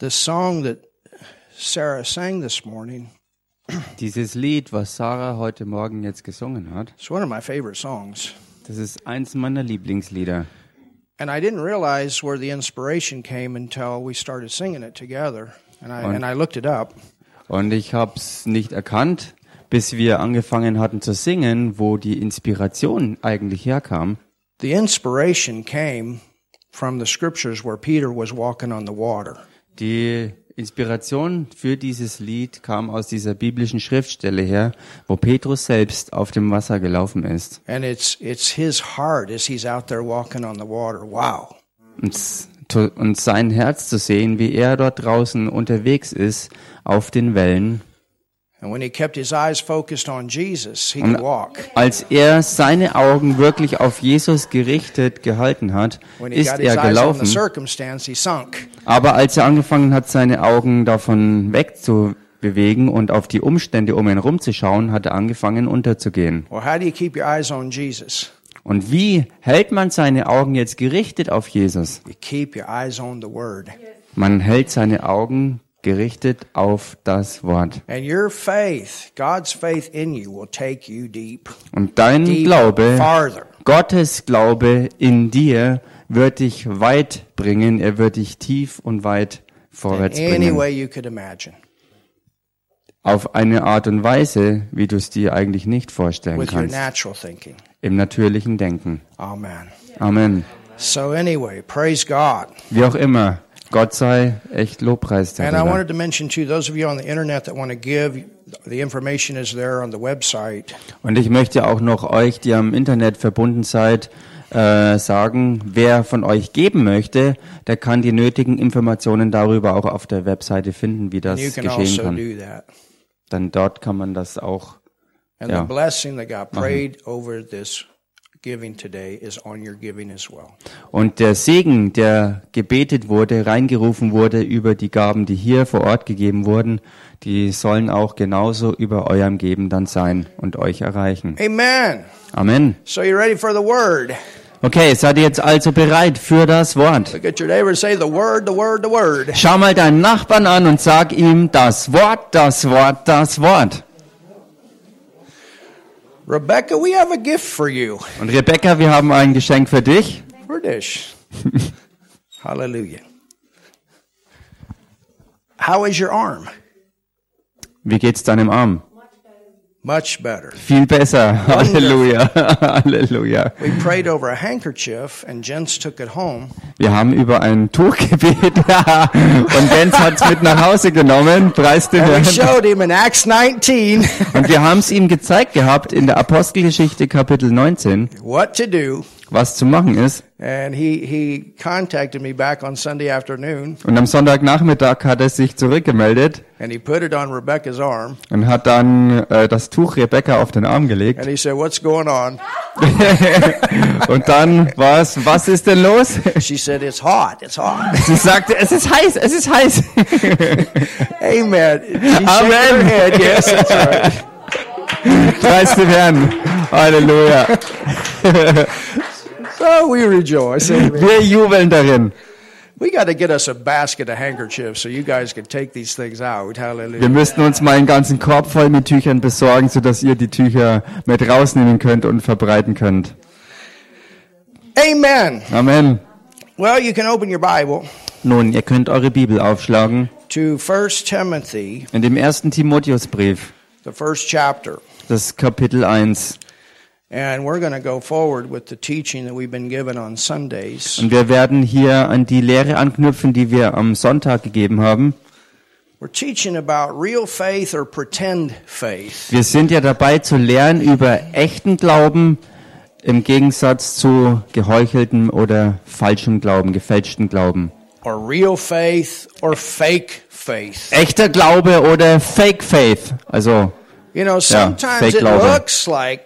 The song that Sarah sang this morning Dieses Lied, was Sarah heute Morgen jetzt gesungen hat, is one of my favorite songs. das ist eins meiner Lieblingslieder. And I didn't realize where the inspiration came until we started singing it together. And I, and I looked it up. Und ich habe es nicht erkannt, bis wir angefangen hatten zu singen, wo die Inspiration eigentlich herkam. The inspiration came from the scriptures where Peter was walking on the water. Die Inspiration für dieses Lied kam aus dieser biblischen Schriftstelle her, wo Petrus selbst auf dem Wasser gelaufen ist. And it's, it's his heart as he's out there walking on the water. Wow. Und, und sein Herz zu sehen, wie er dort draußen unterwegs ist auf den Wellen. Und als er seine Augen wirklich auf Jesus gerichtet gehalten hat, ist er gelaufen. Aber als er angefangen hat, seine Augen davon wegzubewegen und auf die Umstände um ihn herum zu schauen, hat er angefangen unterzugehen. Und wie hält man seine Augen jetzt gerichtet auf Jesus? Man hält seine Augen gerichtet auf das Wort. And your faith, God's faith in you, will take you deep. Und dein Glaube, farther. Gottes Glaube in dir wird dich weit bringen, er wird dich tief und weit vorwärts Any bringen. way you could imagine. Auf eine Art und Weise, wie du es dir eigentlich nicht vorstellen kannst. natural thinking. Im natürlichen Denken. Amen. Amen. So anyway, praise God. Wie auch immer, Gott sei echt Lobpreis And I wanted to mention too, those of you on the internet that want to give, the information is there on the website. Und ich möchte auch noch euch, die am Internet verbunden seid, äh, sagen, wer von euch geben möchte, der kann die nötigen Informationen darüber auch auf der Webseite finden, wie das geschehen also kann. Dann dort kann man das auch. And Yeah. the blessing that God prayed over this giving today is on your giving as well. Und der Segen, der gebetet wurde, reingerufen wurde über die Gaben, die hier vor Ort gegeben wurden, die sollen auch genauso über eurem Geben dann sein und euch erreichen. Amen. Amen. So you ready for the word? Okay, seid ihr jetzt also bereit für das Wort? Look at your neighbor and say the word, the word, the word. Schau mal deinen Nachbarn an und sag ihm das Wort, das Wort, das Wort. Rebecca, we have a gift for you. Und Rebecca, wir haben ein Geschenk für dich. British. Hallelujah. How is your arm? Wie geht's deinem Arm? Much better. Viel besser. Halleluja. Halleluja. We prayed over a handkerchief and Jens took it home. Wir haben über ein Tuch gebetet und Jens hat's mit nach Hause genommen, preis den Herrn. showed him in Acts 19 Und wir haben es ihm gezeigt gehabt in der Apostelgeschichte Kapitel 19, what to do. Was zu machen ist. And he, he contacted me back on Sunday afternoon Und am Sonntagnachmittag hat er sich zurückgemeldet and he put it on Rebecca's arm. und hat dann äh, das Tuch Rebecca auf den Arm gelegt. And he said, What's going on? Und dann was, was ist denn los? Said, It's hot. It's hot. Sie sagte, es ist heiß, es ist heiß. Amen. She Amen. head. Yes, that's right. Preis den Herrn. Halleluja. So we rejoice. Amen. Wir jubeln darin. We got to get us a basket of handkerchiefs so you guys can take these things out. Wir Hallelujah. müssten uns mal einen ganzen Korb voll mit Tüchern besorgen, sodass ihr die Tücher mit rausnehmen könnt und verbreiten könnt. Amen. Amen. Well, you can open your Bible Nun, ihr könnt eure Bibel aufschlagen to 1 Timothy, in dem ersten Timotheusbrief, the first chapter. das Kapitel 1. And we're going to go forward with the teaching that we've been given on Sundays. Und wir werden hier an die Lehre anknüpfen, die wir am Sonntag gegeben haben. We're teaching about real faith or pretend faith. Wir sind ja dabei zu lernen über echten Glauben im Gegensatz zu geheucheltem oder falschem Glauben, gefälschten Glauben. Or real faith or fake faith. Echter Glaube oder Fake Faith. Also, You know, sometimes fake it Glaube. looks like.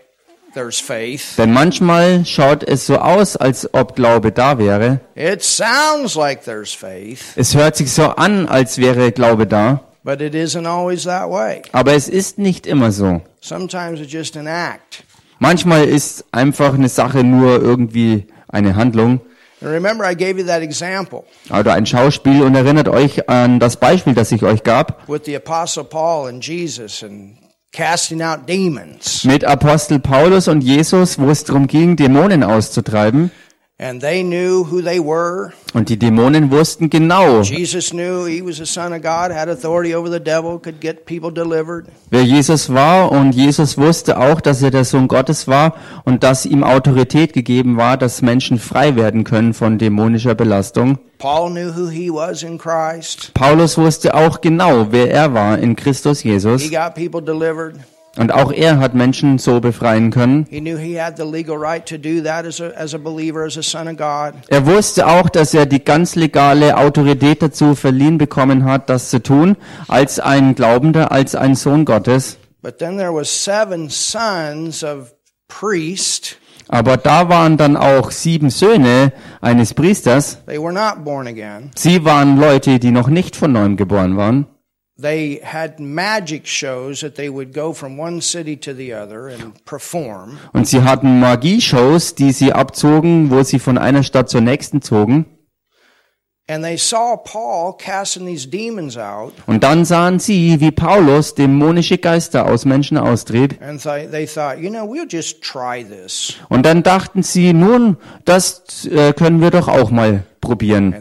Denn manchmal schaut es so aus, als ob Glaube da wäre. It sounds like there's faith, Es hört sich so an, als wäre Glaube da. Aber es ist nicht immer so. Manchmal ist einfach eine Sache nur irgendwie eine Handlung. remember, I gave you that example Oder ein Schauspiel und erinnert euch an das Beispiel, das ich euch gab. with the Apostle Paul and Jesus and. Mit Apostel Paulus und Jesus, wo es darum ging, Dämonen auszutreiben. And they knew who they were. Und die Dämonen wussten genau, Jesus knew he was the Son of God, had authority over the devil, could get people delivered. wer Jesus war. Und Jesus wusste auch, dass er der Sohn Gottes war und dass ihm Autorität gegeben war, dass Menschen frei werden können von dämonischer Belastung. Paul knew who he was in Christ. Paulus wusste auch genau, wer er war in Christus Jesus. Und auch er hat Menschen so befreien können. Er wusste auch, dass er die ganz legale Autorität dazu verliehen bekommen hat, das zu tun, als ein Glaubender, als ein Sohn Gottes. But then there was seven sons of priests. Aber da waren dann auch sieben Söhne eines Priesters. They were not born again. Sie waren Leute, die noch nicht von neuem geboren waren. They had magic shows that they would go from one city to the other and perform. Und sie hatten Magieshows, die sie abzogen, wo sie von einer Stadt zur nächsten zogen. And they saw Paul casting these demons out, Und dann sahen sie, wie Paulus dämonische Geister aus Menschen austrieb. and th- they thought, you know, we'll just try this. Und dann dachten sie, nun, das äh, können wir doch auch mal probieren.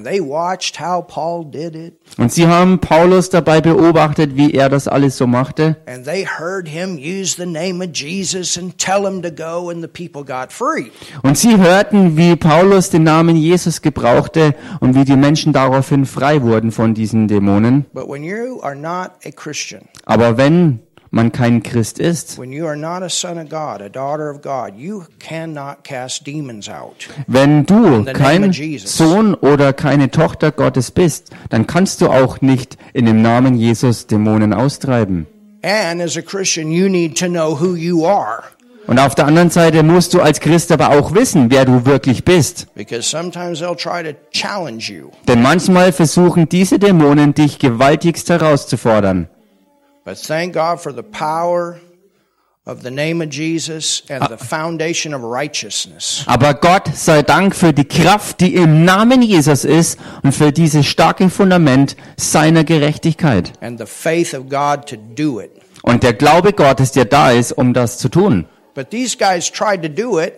Und sie haben Paulus dabei beobachtet, wie er das alles so machte. and they heard him use the name of Jesus and tell him to go, and the people got free. Und sie hörten, wie Paulus den Namen Jesus gebrauchte und wie die Menschen daraufhin frei wurden von diesen Dämonen. Aber wenn man kein Christ ist, wenn du kein. Sohn oder keine Tochter Gottes bist, dann kannst du auch nicht in dem Namen Jesus Dämonen austreiben. And as a Christian, you need to know who you are. Und auf der anderen Seite musst du als Christ aber auch wissen, wer du wirklich bist. Denn manchmal versuchen diese Dämonen dich gewaltigst herauszufordern. But thank God for the power of the name of Jesus and the foundation of righteousness. Aber Gott sei Dank für die Kraft, die im Namen Jesus ist und für dieses starke Fundament seiner Gerechtigkeit. And the faith of God to do it. Und der Glaube Gottes, der da ist, um das zu tun. But these guys tried to do it.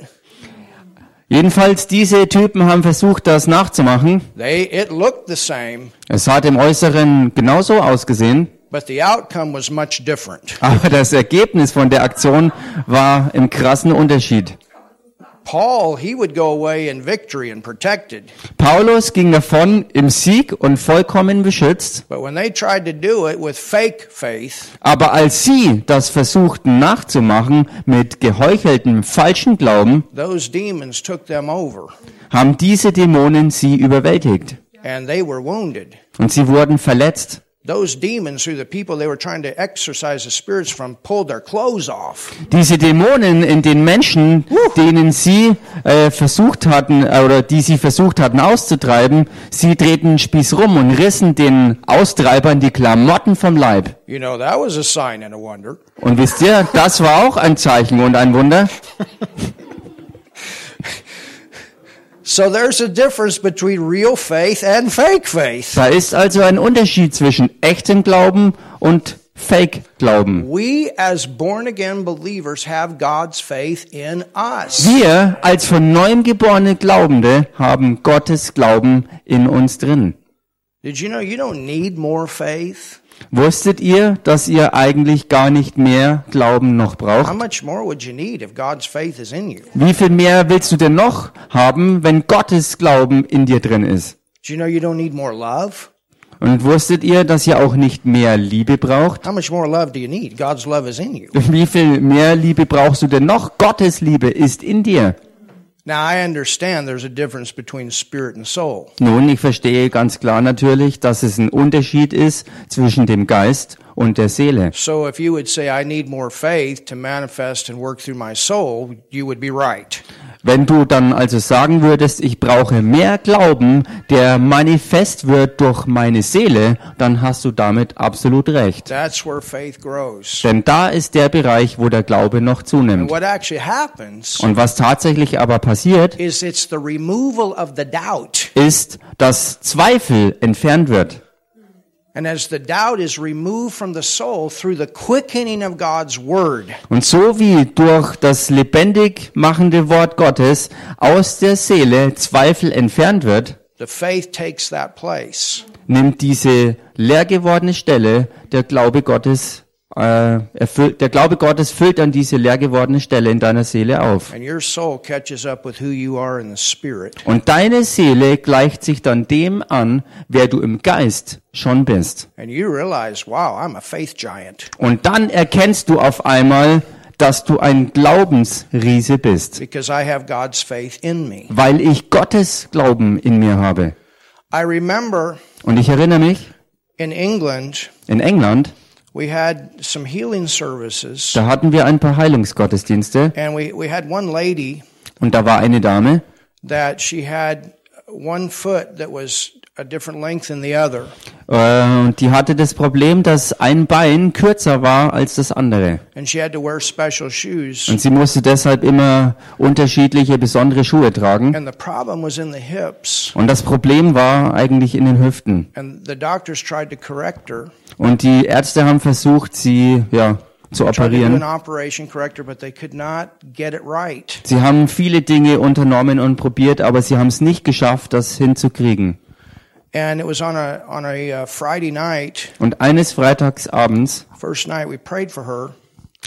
Jedenfalls, diese Typen haben versucht, das nachzumachen. They it looked the same, Es hat im Äußeren genauso ausgesehen. But the outcome was much different. Aber das Ergebnis von der Aktion war im krassen Unterschied. Paul, he would go away in victory and protected. Paulus ging davon im Sieg und vollkommen beschützt. But when they tried to do it with fake faith, Aber als sie das versuchten nachzumachen mit geheucheltem, falschen Glauben, those demons took them over haben diese Dämonen sie überwältigt. and they were wounded. Und sie wurden verletzt. Those demons, who the people they were trying to exorcise the spirits from, pulled their clothes off. Diese Dämonen in den Menschen, denen sie äh, versucht hatten, äh, oder die sie versucht hatten auszutreiben, sie drehten den Spieß rum und rissen den Austreibern die Klamotten vom Leib. You know, that was a sign and a wonder. Und wisst ihr, das war auch ein Zeichen und ein Wunder. So there's a difference between real faith and fake faith. Da ist also ein Unterschied zwischen echtem Glauben und Fake-Glauben. We as born again believers have God's faith in us. Wir als von neuem geborene Glaubende haben Gottes Glauben in uns drin. Did you know you don't need more faith? Wusstet ihr, dass ihr eigentlich gar nicht mehr Glauben noch braucht? Wie viel mehr willst du denn noch haben, wenn Gottes Glauben in dir drin ist? Und wusstet ihr, dass ihr auch nicht mehr Liebe braucht? Wie viel mehr Liebe brauchst du denn noch? Gottes Liebe ist in dir. Nun, ich verstehe ganz klar natürlich, dass es ein Unterschied ist zwischen dem Geist und der Seele. So if you would say, I need more faith to manifest and work through my soul, you would be right. Wenn du dann also sagen würdest, ich brauche mehr Glauben, der manifest wird durch meine Seele, dann hast du damit absolut recht. That's where faith grows. Denn da ist der Bereich, wo der Glaube noch And zunimmt. what actually happens Und was tatsächlich aber passiert, is it's the removal of the doubt. ist, dass Zweifel entfernt wird. Und so wie durch das lebendig machende Wort Gottes aus der Seele Zweifel entfernt wird, the faith takes that place. nimmt diese leer gewordene Stelle der Glaube Gottes äh, erfüllt, der Glaube Gottes füllt dann diese leer gewordene Stelle in deiner Seele auf. Und deine Seele gleicht sich dann dem an, wer du im Geist schon bist. And you realize, wow, I'm a faith giant Und dann erkennst du auf einmal, dass du ein Glaubensriese bist, because I have God's faith in me. weil ich Gottes Glauben in mir habe. I remember Und ich erinnere mich, in England, in England, we had some healing services, da hatten wir ein paar Heilungsgottesdienste. And we, we had one lady und da war eine Dame, that she had one foot that was äh, und die hatte das Problem, dass ein Bein kürzer war als das andere. And she had to wear special shoes. Und sie musste deshalb immer unterschiedliche, besondere Schuhe tragen. And the problem was in the hips. Und das Problem war eigentlich in den Hüften. And the doctors tried to correct her, Und die Ärzte haben versucht, sie ja, zu operieren. Sie haben viele Dinge unternommen und probiert, aber sie haben es nicht geschafft, das hinzukriegen. Und eines Freitagsabends, first night we prayed for her.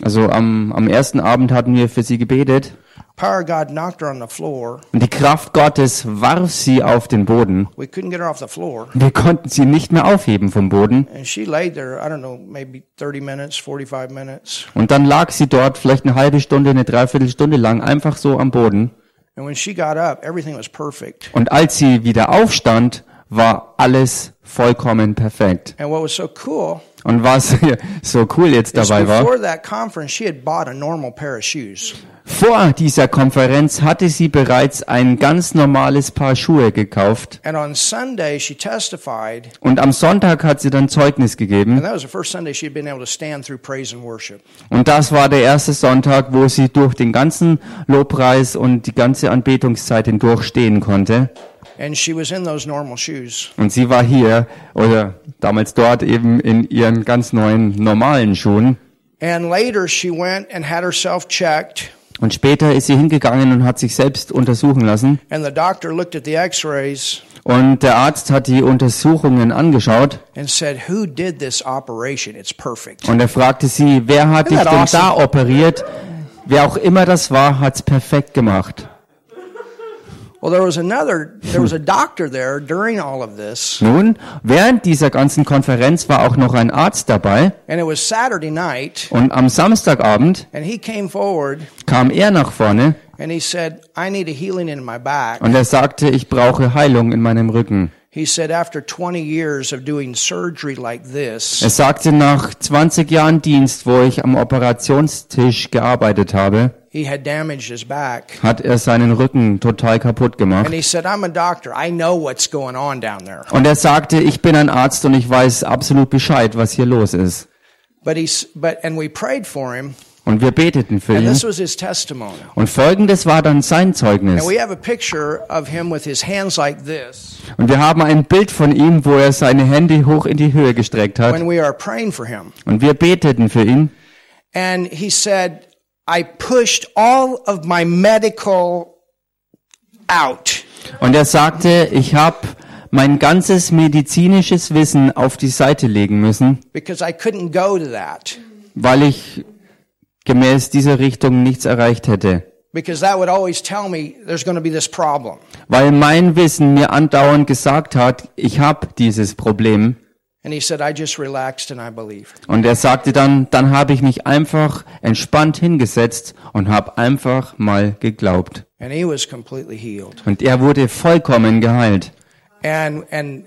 also am, am ersten Abend hatten wir für sie gebetet, Power of God knocked her on the floor. und die Kraft Gottes warf sie auf den Boden. We couldn't get her off the floor. Wir konnten sie nicht mehr aufheben vom Boden. And she laid there, I don't know, maybe 30 minutes, 45 minutes. Und dann lag sie dort vielleicht eine halbe Stunde, eine Dreiviertelstunde lang einfach so am Boden. And when she got up, everything was perfect. Und als sie wieder aufstand, war alles vollkommen perfekt. And what was so cool Und was so cool jetzt is dabei war, before that conference, she had bought a normal pair of shoes. vor dieser Konferenz hatte sie bereits ein ganz normales Paar Schuhe gekauft. And on Sunday, she testified, Und am Sonntag hat sie dann Zeugnis gegeben. and that was the first Sunday she'd been able to stand through praise and worship. Und das war der erste Sonntag, wo sie durch den ganzen Lobpreis und die ganze Anbetungszeit hindurch stehen konnte. And she was in those normal shoes. Und sie war hier oder damals dort eben in ihren ganz neuen normalen Schuhen. And later, she went and had herself checked, Und später ist sie hingegangen und hat sich selbst untersuchen lassen. and the doctor looked at the x rays Und der Arzt hat die Untersuchungen angeschaut and said, Who did this operation? It's perfect. und er fragte sie, wer hat dich denn da operiert? Wer auch immer das war, hat's perfekt gemacht. Nun, während dieser ganzen Konferenz war auch noch ein Arzt dabei. And it was Saturday night, und am Samstagabend and he came forward. kam er nach vorne. And he said, I need a healing in my back. und er sagte, ich brauche Heilung in meinem Rücken. He said, after 20 years of doing surgery like this, Er sagte, nach 20 Jahren Dienst, wo ich am Operationstisch gearbeitet habe, he had damaged his back. hat er seinen Rücken total kaputt gemacht. And he said, I'm a doctor. I know what's going on down there. Und er sagte, ich bin ein Arzt und ich weiß absolut Bescheid, was hier los ist. But he's, but, and we prayed for him, Und wir beteten für and ihn. Und folgendes war dann sein Zeugnis. Und wir haben ein Bild von ihm, wo er seine Hände hoch in die Höhe gestreckt hat. Und wir beteten für ihn. And he said, I pushed all of my medical out. Und er sagte, ich habe mein ganzes medizinisches Wissen auf die Seite legen müssen, because I couldn't go to that. weil ich gemäß dieser Richtung nichts erreicht hätte. Because that would always tell me there's going to be this problem. Weil mein Wissen mir andauernd gesagt hat, ich habe dieses Problem. And he said, I just relaxed and I believed. Und er sagte dann, dann habe ich mich einfach entspannt hingesetzt und habe einfach mal geglaubt. And he was completely healed. Und er wurde vollkommen geheilt. And, and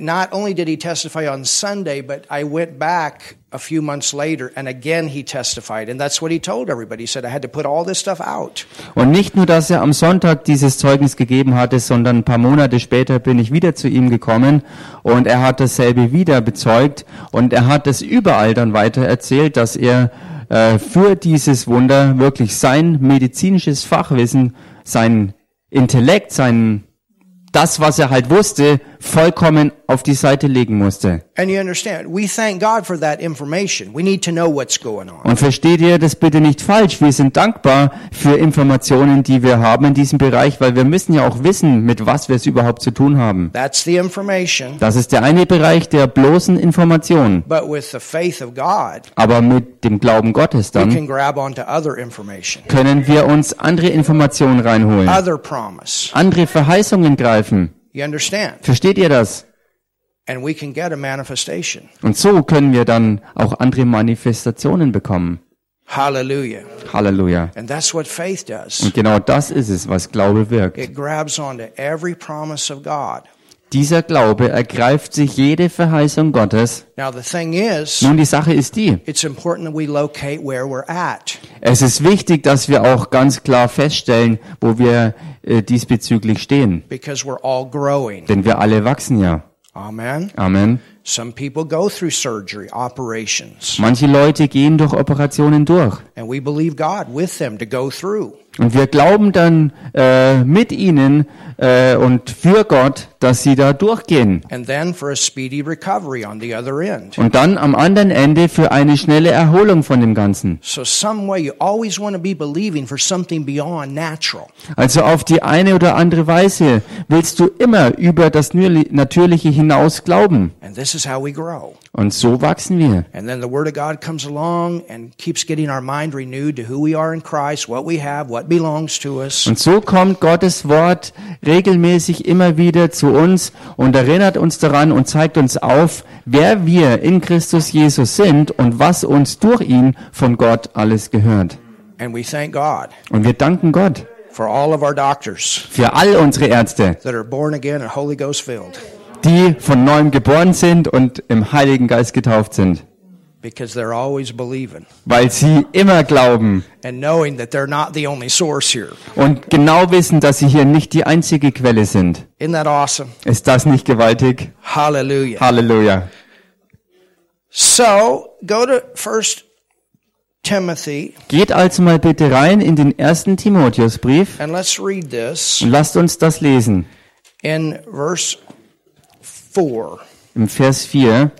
not only did he testify on Sunday, but I went back a few months later and again he testified. And that's what he told everybody. He said, I had to put all this stuff out. Und nicht nur, dass er am Sonntag dieses Zeugnis gegeben hatte, sondern ein paar Monate später bin ich wieder zu ihm gekommen und er hat dasselbe wieder bezeugt und er hat es überall dann weiter erzählt, dass er äh, für dieses Wunder wirklich sein medizinisches Fachwissen, sein Intellekt, sein das, was er halt wusste, vollkommen auf die Seite legen musste. Und versteht ihr das bitte nicht falsch? Wir sind dankbar für Informationen, die wir haben in diesem Bereich, weil wir müssen ja auch wissen, mit was wir es überhaupt zu tun haben. That's the information. Das ist der eine Bereich der bloßen Information. But with the faith of God, Aber mit dem Glauben Gottes we dann can grab onto other information, können wir uns andere Informationen reinholen, andere Verheißungen greifen. You understand? Versteht ihr das? And we can get a manifestation. Und so können wir dann auch andere Manifestationen bekommen. Hallelujah. Halleluja. And that's what faith does. Und genau das ist es, was Glaube wirkt. It grabs onto every promise of God. Dieser Glaube ergreift sich jede Verheißung Gottes. Now the thing is, Nun, die Sache ist die. it's important that we locate where we're at. Es ist wichtig, dass wir auch ganz klar feststellen, wo wir äh, diesbezüglich stehen. because we're all growing. Denn wir alle wachsen ja. Amen. Amen. Some people go through surgery, operations, Manche Leute gehen durch Operationen durch. and we believe God with them to go through. Und wir glauben dann äh, mit ihnen äh, und für Gott, dass sie da durchgehen. And then for a speedy recovery on the other end. Und dann am anderen Ende für eine schnelle Erholung von dem Ganzen. So some way you always want to be believing for something beyond natural. Also auf die eine oder andere Weise willst du immer über das Natürliche hinaus glauben. Und so wachsen wir. And then the Word of God comes along and keeps getting our mind renewed to who we are in Christ, what we have, what belongs to us. Und so kommt Gottes Wort regelmäßig immer wieder zu uns und erinnert uns daran und zeigt uns auf, wer wir in Christus Jesus sind und was uns durch ihn von Gott alles gehört. And we thank God Und wir danken Gott for all of our doctors für all unsere Ärzte, that are born again and Holy Ghost filled die von neuem geboren sind und im Heiligen Geist getauft sind, because they're always believing weil sie immer glauben and knowing that they're not the only source here. und genau wissen, dass sie hier nicht die einzige Quelle sind. Isn't that awesome? Ist das nicht gewaltig? Hallelujah. Halleluja. So go to First Timothy Geht also mal bitte rein in den ersten Timotheusbrief and let's read this und lasst uns das lesen. in verse 4. Im Vers 4.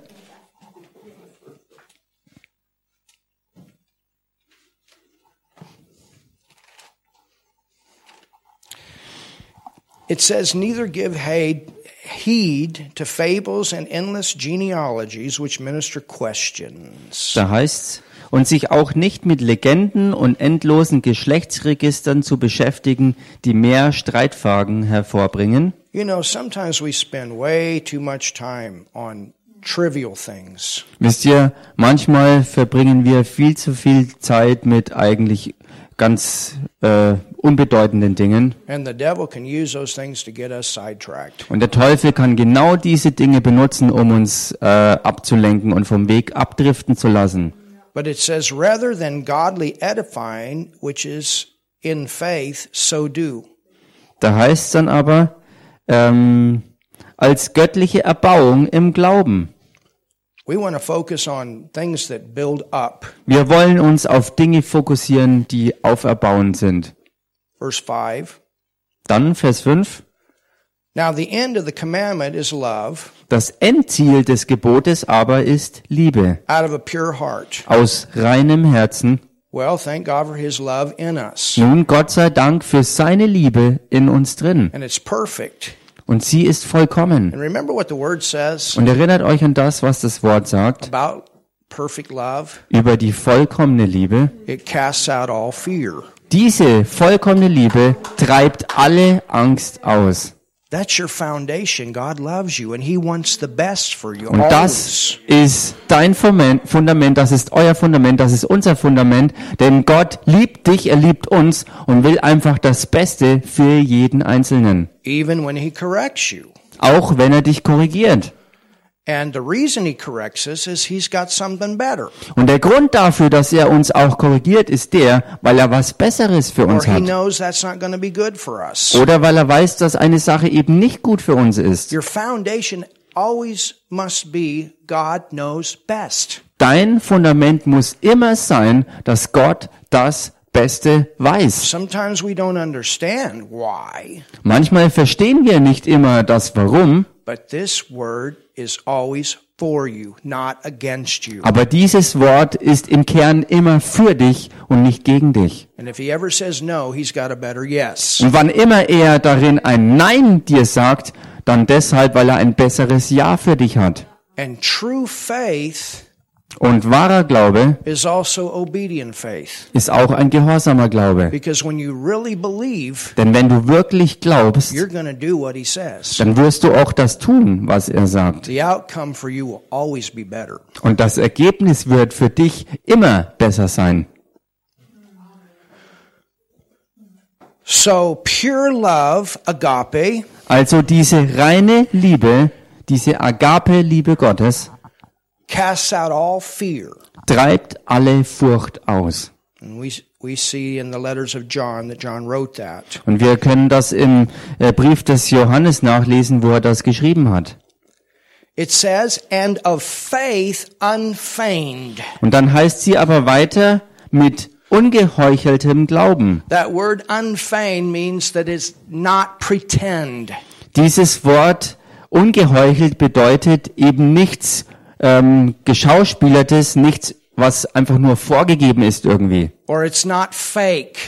It says, Neither give heed, heed to fables and endless genealogies which minister questions. Da heißt's, und sich auch nicht mit Legenden und endlosen Geschlechtsregistern zu beschäftigen, die mehr Streitfragen hervorbringen. You know, sometimes we spend way too much time on trivial things. Wisst ihr, manchmal verbringen wir viel zu viel Zeit mit eigentlich ganz äh, unbedeutenden Dingen. And the devil can use those things to get us sidetracked. Und der Teufel kann genau diese Dinge benutzen, um uns äh, abzulenken und vom Weg abdriften zu lassen. But it says, rather than godly edifying, which is in faith, so do. Da heißt es dann aber, ähm, als göttliche Erbauung im Glauben. We want to focus on things that build up. Wir wollen uns auf Dinge fokussieren, die auferbauend sind. Verse 5. Dann Vers 5. Now, the end of the commandment is love Das Endziel des Gebotes aber ist Liebe out of a pure heart. aus reinem Herzen. Well, thank God for his love in us. Nun Gott sei Dank für seine Liebe in uns drin. And it's perfect. Und sie ist vollkommen. And remember what the word says Und erinnert euch an das, was das Wort sagt about perfect love? über die vollkommene Liebe. It casts out all fear. Diese vollkommene Liebe treibt alle Angst aus. That's your foundation. God loves you and he wants the best for you. Und das ist dein Fundament, Fundament, das ist euer Fundament, das ist unser Fundament, denn Gott liebt dich, er liebt uns und will einfach das Beste für jeden Einzelnen. Even when he corrects you. Auch wenn er dich korrigiert. Und der Grund dafür, dass er uns auch korrigiert, ist der, weil er was Besseres für Or uns he hat. knows that's not going to be good for us. Oder weil er weiß, dass eine Sache eben nicht gut für uns ist. Your foundation always must be God knows best. Dein Fundament muss immer sein, dass Gott das Beste weiß. Sometimes we don't understand why, Manchmal verstehen wir nicht immer das Warum, but this word is always for you, not against you. aber dieses Wort ist im Kern immer für dich und nicht gegen dich. And if he ever says no, he's got a better yes. Und wann immer er darin ein Nein dir sagt, dann deshalb, weil er ein besseres Ja für dich hat. And true faith Und wahrer Glaube also ist auch ein gehorsamer Glaube. Denn wenn du wirklich glaubst, dann wirst du auch das tun, was er sagt. Und das Ergebnis wird für dich immer besser sein. So pure love, agape, Also diese reine Liebe, diese Agape-Liebe Gottes, casts out all fear. treibt alle Furcht aus. And we, we see in the letters of John that John wrote that. Und wir können das im äh, Brief des Johannes nachlesen, wo er das geschrieben hat. It says, and of faith unfeigned. Und dann heißt sie aber weiter mit ungeheucheltem Glauben. That word unfeigned means that it's not pretend. Dieses Wort ungeheuchelt bedeutet eben nichts ähm, geschauspielertes, nichts, was einfach nur vorgegeben ist irgendwie. Or it's not fake.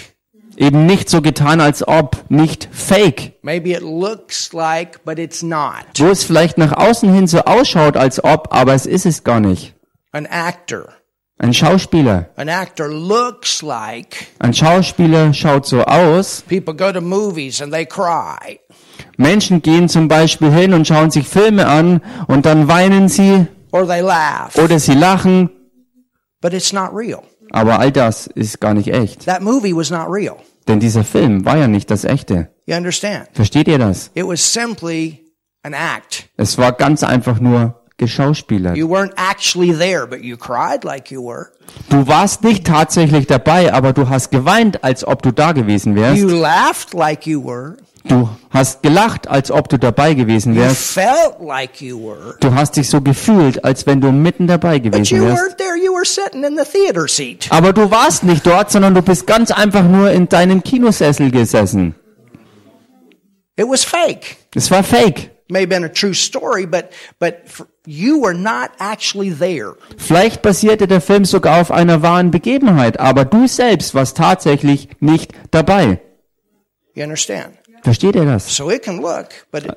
Eben nicht so getan, als ob, nicht fake. Maybe it looks like, but it's not. Wo es vielleicht nach außen hin so ausschaut, als ob, aber es ist es gar nicht. An actor. Ein Schauspieler. An actor looks like Ein Schauspieler schaut so aus. people go to movies and they cry. Menschen gehen zum Beispiel hin und schauen sich Filme an und dann weinen sie or they laugh, oder sie lachen, but it's not real. aber all das ist gar nicht echt. That movie was not real. Denn dieser Film war ja nicht das echte. You understand? Versteht ihr das? It was simply an act. Es war ganz einfach nur geschauspielert. You weren't actually there, but you cried like you were. Du warst nicht tatsächlich dabei, aber du hast geweint, als ob du da gewesen You wärst. laughed like you were. Du hast gelacht, als ob du dabei gewesen wärst. Du hast dich so gefühlt, als wenn du mitten dabei gewesen wärst. Aber du warst nicht dort, sondern du bist ganz einfach nur in deinem Kinosessel gesessen. Es war fake. Vielleicht basierte der Film sogar auf einer wahren Begebenheit, aber du selbst warst tatsächlich nicht dabei. You understand? Versteht ihr das? So it can look, but it,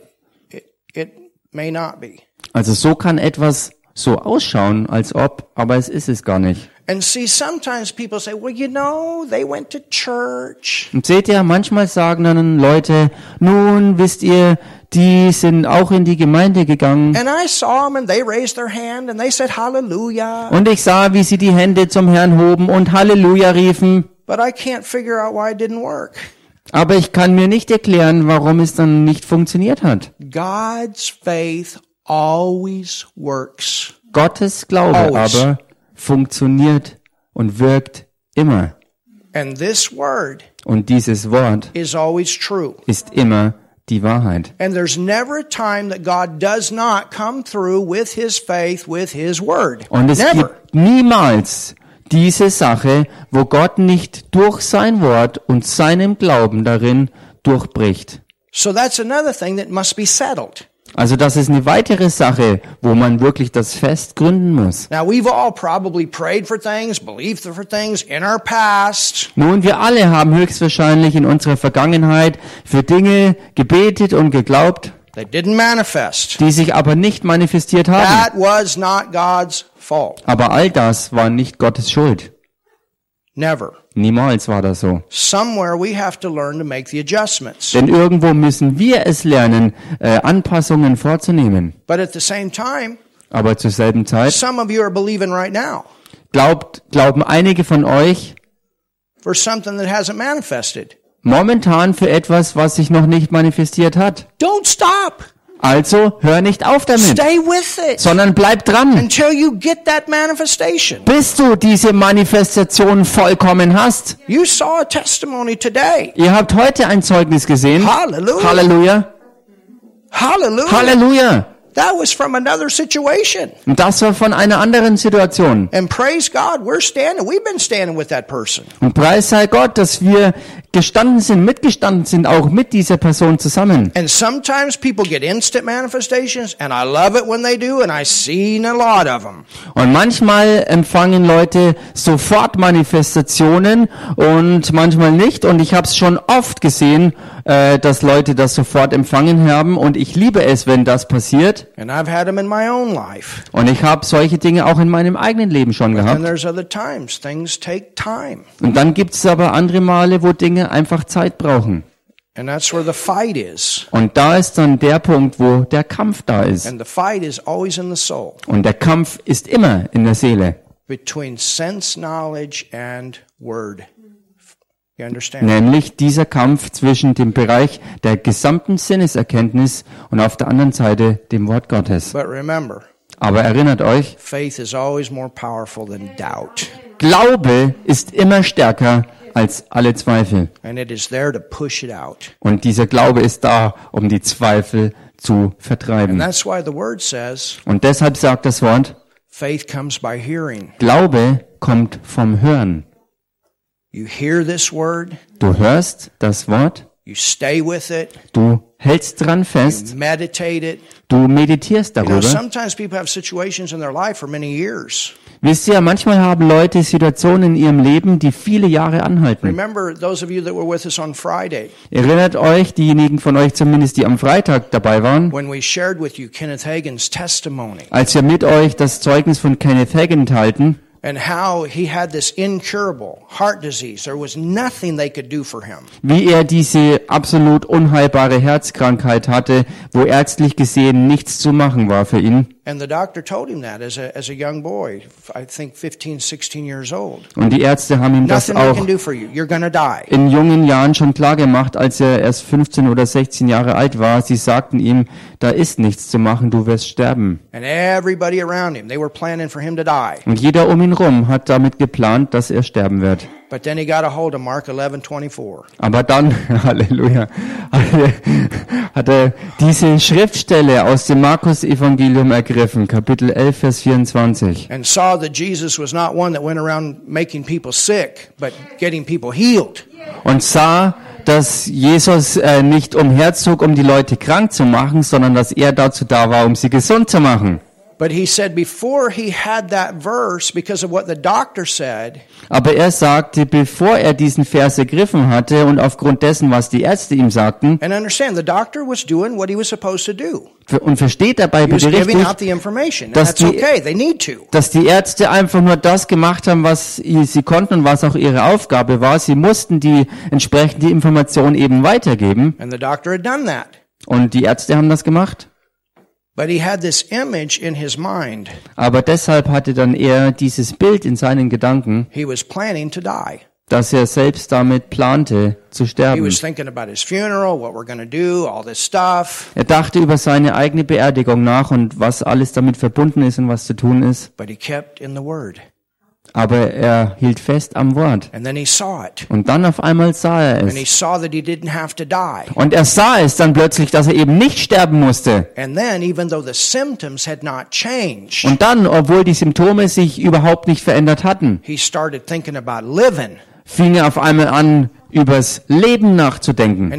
it, it may not be. Also so kann etwas so ausschauen, als ob, aber es ist es gar nicht. And see, sometimes people say, well, you know, they went to church. Und seht ihr, manchmal sagen dann Leute, nun wisst ihr, die sind auch in die Gemeinde gegangen. And I saw them and they raised their hand and they said hallelujah. Und ich sah, wie sie die Hände zum Herrn hoben und Halleluja riefen. But I can't figure out why it didn't work. Aber ich kann mir nicht erklären, warum es dann nicht funktioniert hat. God's faith always works. Gottes Glaube Always. aber funktioniert und wirkt immer. And this word Und dieses Wort is always true. ist immer die Wahrheit. And there's never a time that God does not come through with his faith, with his word. Und es never. gibt niemals diese Sache, wo Gott nicht durch sein Wort und seinem Glauben darin durchbricht. So that's another thing that must be settled. Also das ist eine weitere Sache, wo man wirklich das fest gründen muss. Now we've all probably prayed for things, believed for things in our past, Nun, wir alle haben höchstwahrscheinlich in unserer Vergangenheit für Dinge gebetet und geglaubt, die sich aber nicht manifestiert haben. Fault. Aber all das war nicht Gottes Schuld. Never. Niemals war das so. Somewhere we have to learn to make the adjustments. Denn irgendwo müssen wir es lernen, äh, Anpassungen vorzunehmen. But at the same time, Aber zur selben Zeit some of you are believing right now glaubt, glauben einige von euch for something that hasn't manifested. momentan für etwas, was sich noch nicht manifestiert hat. Don't stop. Also hör nicht auf damit, Stay with it sondern bleib dran, until you get that manifestation. bis du diese Manifestation vollkommen hast. You saw a testimony today. Ihr habt heute ein Zeugnis gesehen. Hallelujah. Halleluja. Hallelujah. Halleluja. That was from another situation. Und das war von einer anderen Situation. And praise God, we're standing. We've been standing with that person. Und preis sei Gott, dass wir gestanden sind, mitgestanden sind, auch mit dieser Person zusammen. And sometimes people get instant manifestations, and I love it when they do, and I've seen a lot of them. Und manchmal empfangen Leute sofort Manifestationen und manchmal nicht. Und ich habe es schon oft gesehen, äh, dass Leute das sofort empfangen haben. Und ich liebe es, wenn das passiert. And I've had them in my own life. Und ich habe solche Dinge auch in meinem eigenen Leben schon And gehabt. there's other times things take time. Und dann gibt es aber andere Male, wo Dinge einfach Zeit brauchen. And that's where the fight is. Und da ist dann der Punkt, wo der Kampf da ist. And the fight is always in the soul Und der Kampf ist immer in der Seele. between sense knowledge and word. Nämlich dieser Kampf zwischen dem Bereich der gesamten Sinneserkenntnis und auf der anderen Seite dem Wort Gottes. Aber erinnert euch, faith is always more powerful than doubt. Glaube ist immer stärker als alle Zweifel. And it is there to push it out. Und dieser Glaube ist da, um die Zweifel zu And vertreiben. that's why the word says Und deshalb sagt das Wort. Glaube kommt vom Hören. You hear this word, Du hörst das Wort, you stay with it, du hältst dran fest, meditate it. du meditierst You know, darüber. sometimes people have situations in their life for many years. Wisst ihr, manchmal haben Leute Situationen in ihrem Leben, die viele Jahre anhalten. Remember those of you that were with us on Friday Erinnert euch, diejenigen von euch zumindest, die am Freitag dabei waren, when we shared with you Kenneth Hagin's testimony als wir mit euch das Zeugnis von Kenneth Hagin teilten and how he had this incurable heart disease. There was nothing they could do for him. wie er diese absolut unheilbare Herzkrankheit hatte, wo ärztlich gesehen nichts zu machen war für ihn. And the doctor told him that as a, as a young boy, I think 15, 16 years old. Und die Ärzte haben ihm das auch in jungen Jahren schon klar gemacht, als er erst 15 oder 16 Jahre alt war. Sie sagten ihm, da ist nichts zu machen, du wirst sterben. And everybody around him, they were planning for him to die. Und jeder um ihn rum hat damit geplant, dass er sterben wird. But then he got a hold of Mark 11, 24. Aber dann, Halleluja, hat er, diese Schriftstelle aus dem Markus-Evangelium ergriffen, Kapitel 11, Vers 24. and saw that Jesus was not one that went around making people sick, but getting people healed. Und sah, dass Jesus äh, nicht umherzog, um die Leute krank zu machen, sondern dass er dazu da war, um sie gesund zu machen. But he said before he had that verse, because of what the doctor said, Aber er sagte, bevor er diesen Vers ergriffen hatte und aufgrund dessen, was die Ärzte ihm sagten, and understand the doctor was doing what he was supposed to do. und versteht dabei He bitte richtig, dass die- okay. Dass die Ärzte einfach nur das gemacht haben, was sie konnten und was auch ihre Aufgabe war. Sie mussten die entsprechende Information eben weitergeben. And the doctor had done that. Und die Ärzte haben das gemacht. Aber deshalb hatte dann er dieses Bild in seinen Gedanken, He was planning to die. dass er selbst damit plante zu He sterben. was thinking about his funeral, what we're going to do, all this stuff. Er dachte über seine eigene Beerdigung nach und was alles damit verbunden ist und was zu tun ist. Aber er hielt fest am Wort. Und dann auf einmal sah er es. Und er sah es dann plötzlich, dass er eben nicht sterben musste. Und dann, obwohl die Symptome sich überhaupt nicht verändert hatten, fing er auf einmal an, übers Leben nachzudenken.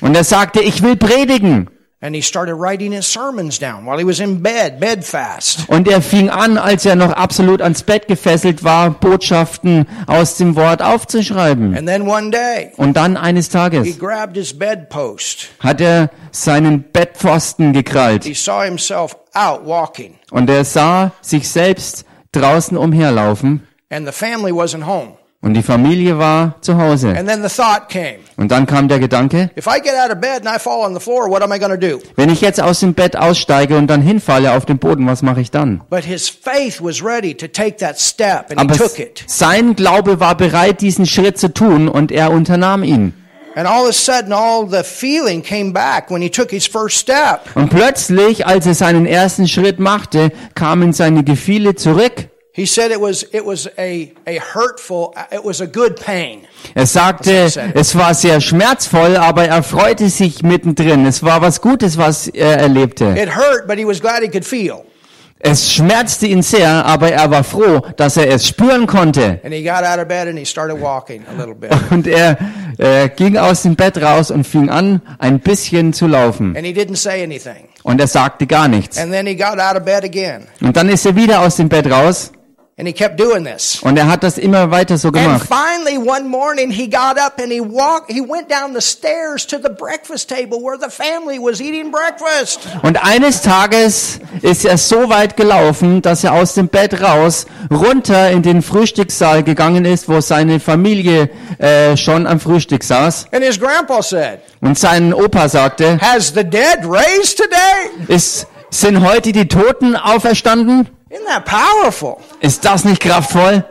Und er sagte, ich will predigen. And he started writing his sermons down while he was in bed, bed fast. Und er fing an, als er noch absolut ans Bett gefesselt war, Botschaften aus dem Wort aufzuschreiben. And then one day, Und dann eines he Tages grabbed his bedpost. hat er seinen Bettpfosten gekrallt. He saw himself out walking, Und er sah sich selbst draußen umherlaufen. and the family wasn't home. Und die Familie war zu Hause. And then the thought came Und dann kam der Gedanke, wenn ich jetzt aus dem Bett aussteige und dann hinfalle auf den Boden, was mache ich dann? Aber sein Glaube war bereit, diesen Schritt zu tun und er unternahm ihn. And all of a sudden, all the feeling came back when he took his first step. Und plötzlich, als er seinen ersten Schritt machte, kamen seine Gefühle zurück. He said it was it was a a hurtful, it was a good pain. Er sagte, es war sehr schmerzvoll, aber er freute sich mittendrin. Es war was Gutes, was er erlebte. It hurt, but he was glad he could feel. Es schmerzte ihn sehr, aber er war froh, dass er es spüren konnte. And he got out of bed and he started walking a little bit. Und er äh, ging aus dem Bett raus und fing an, ein bisschen zu laufen. And he didn't say anything. Und er sagte gar nichts. And then he got out of bed again. Und dann ist er wieder aus dem Bett raus And he kept doing this. und er hat das immer weiter so And gemacht. finally one morning he got up and he walked he went down the stairs to the breakfast table where the family was eating breakfast. Und eines Tages ist er so weit gelaufen, dass er aus dem Bett raus runter in den Frühstückssaal gegangen ist, wo seine Familie äh, schon am Frühstück saß. And his grandpa said, Und sein Opa sagte, "Has the dead raised today?" ist, sind heute die Toten auferstanden? Isn't that powerful? Ist das nicht kraftvoll?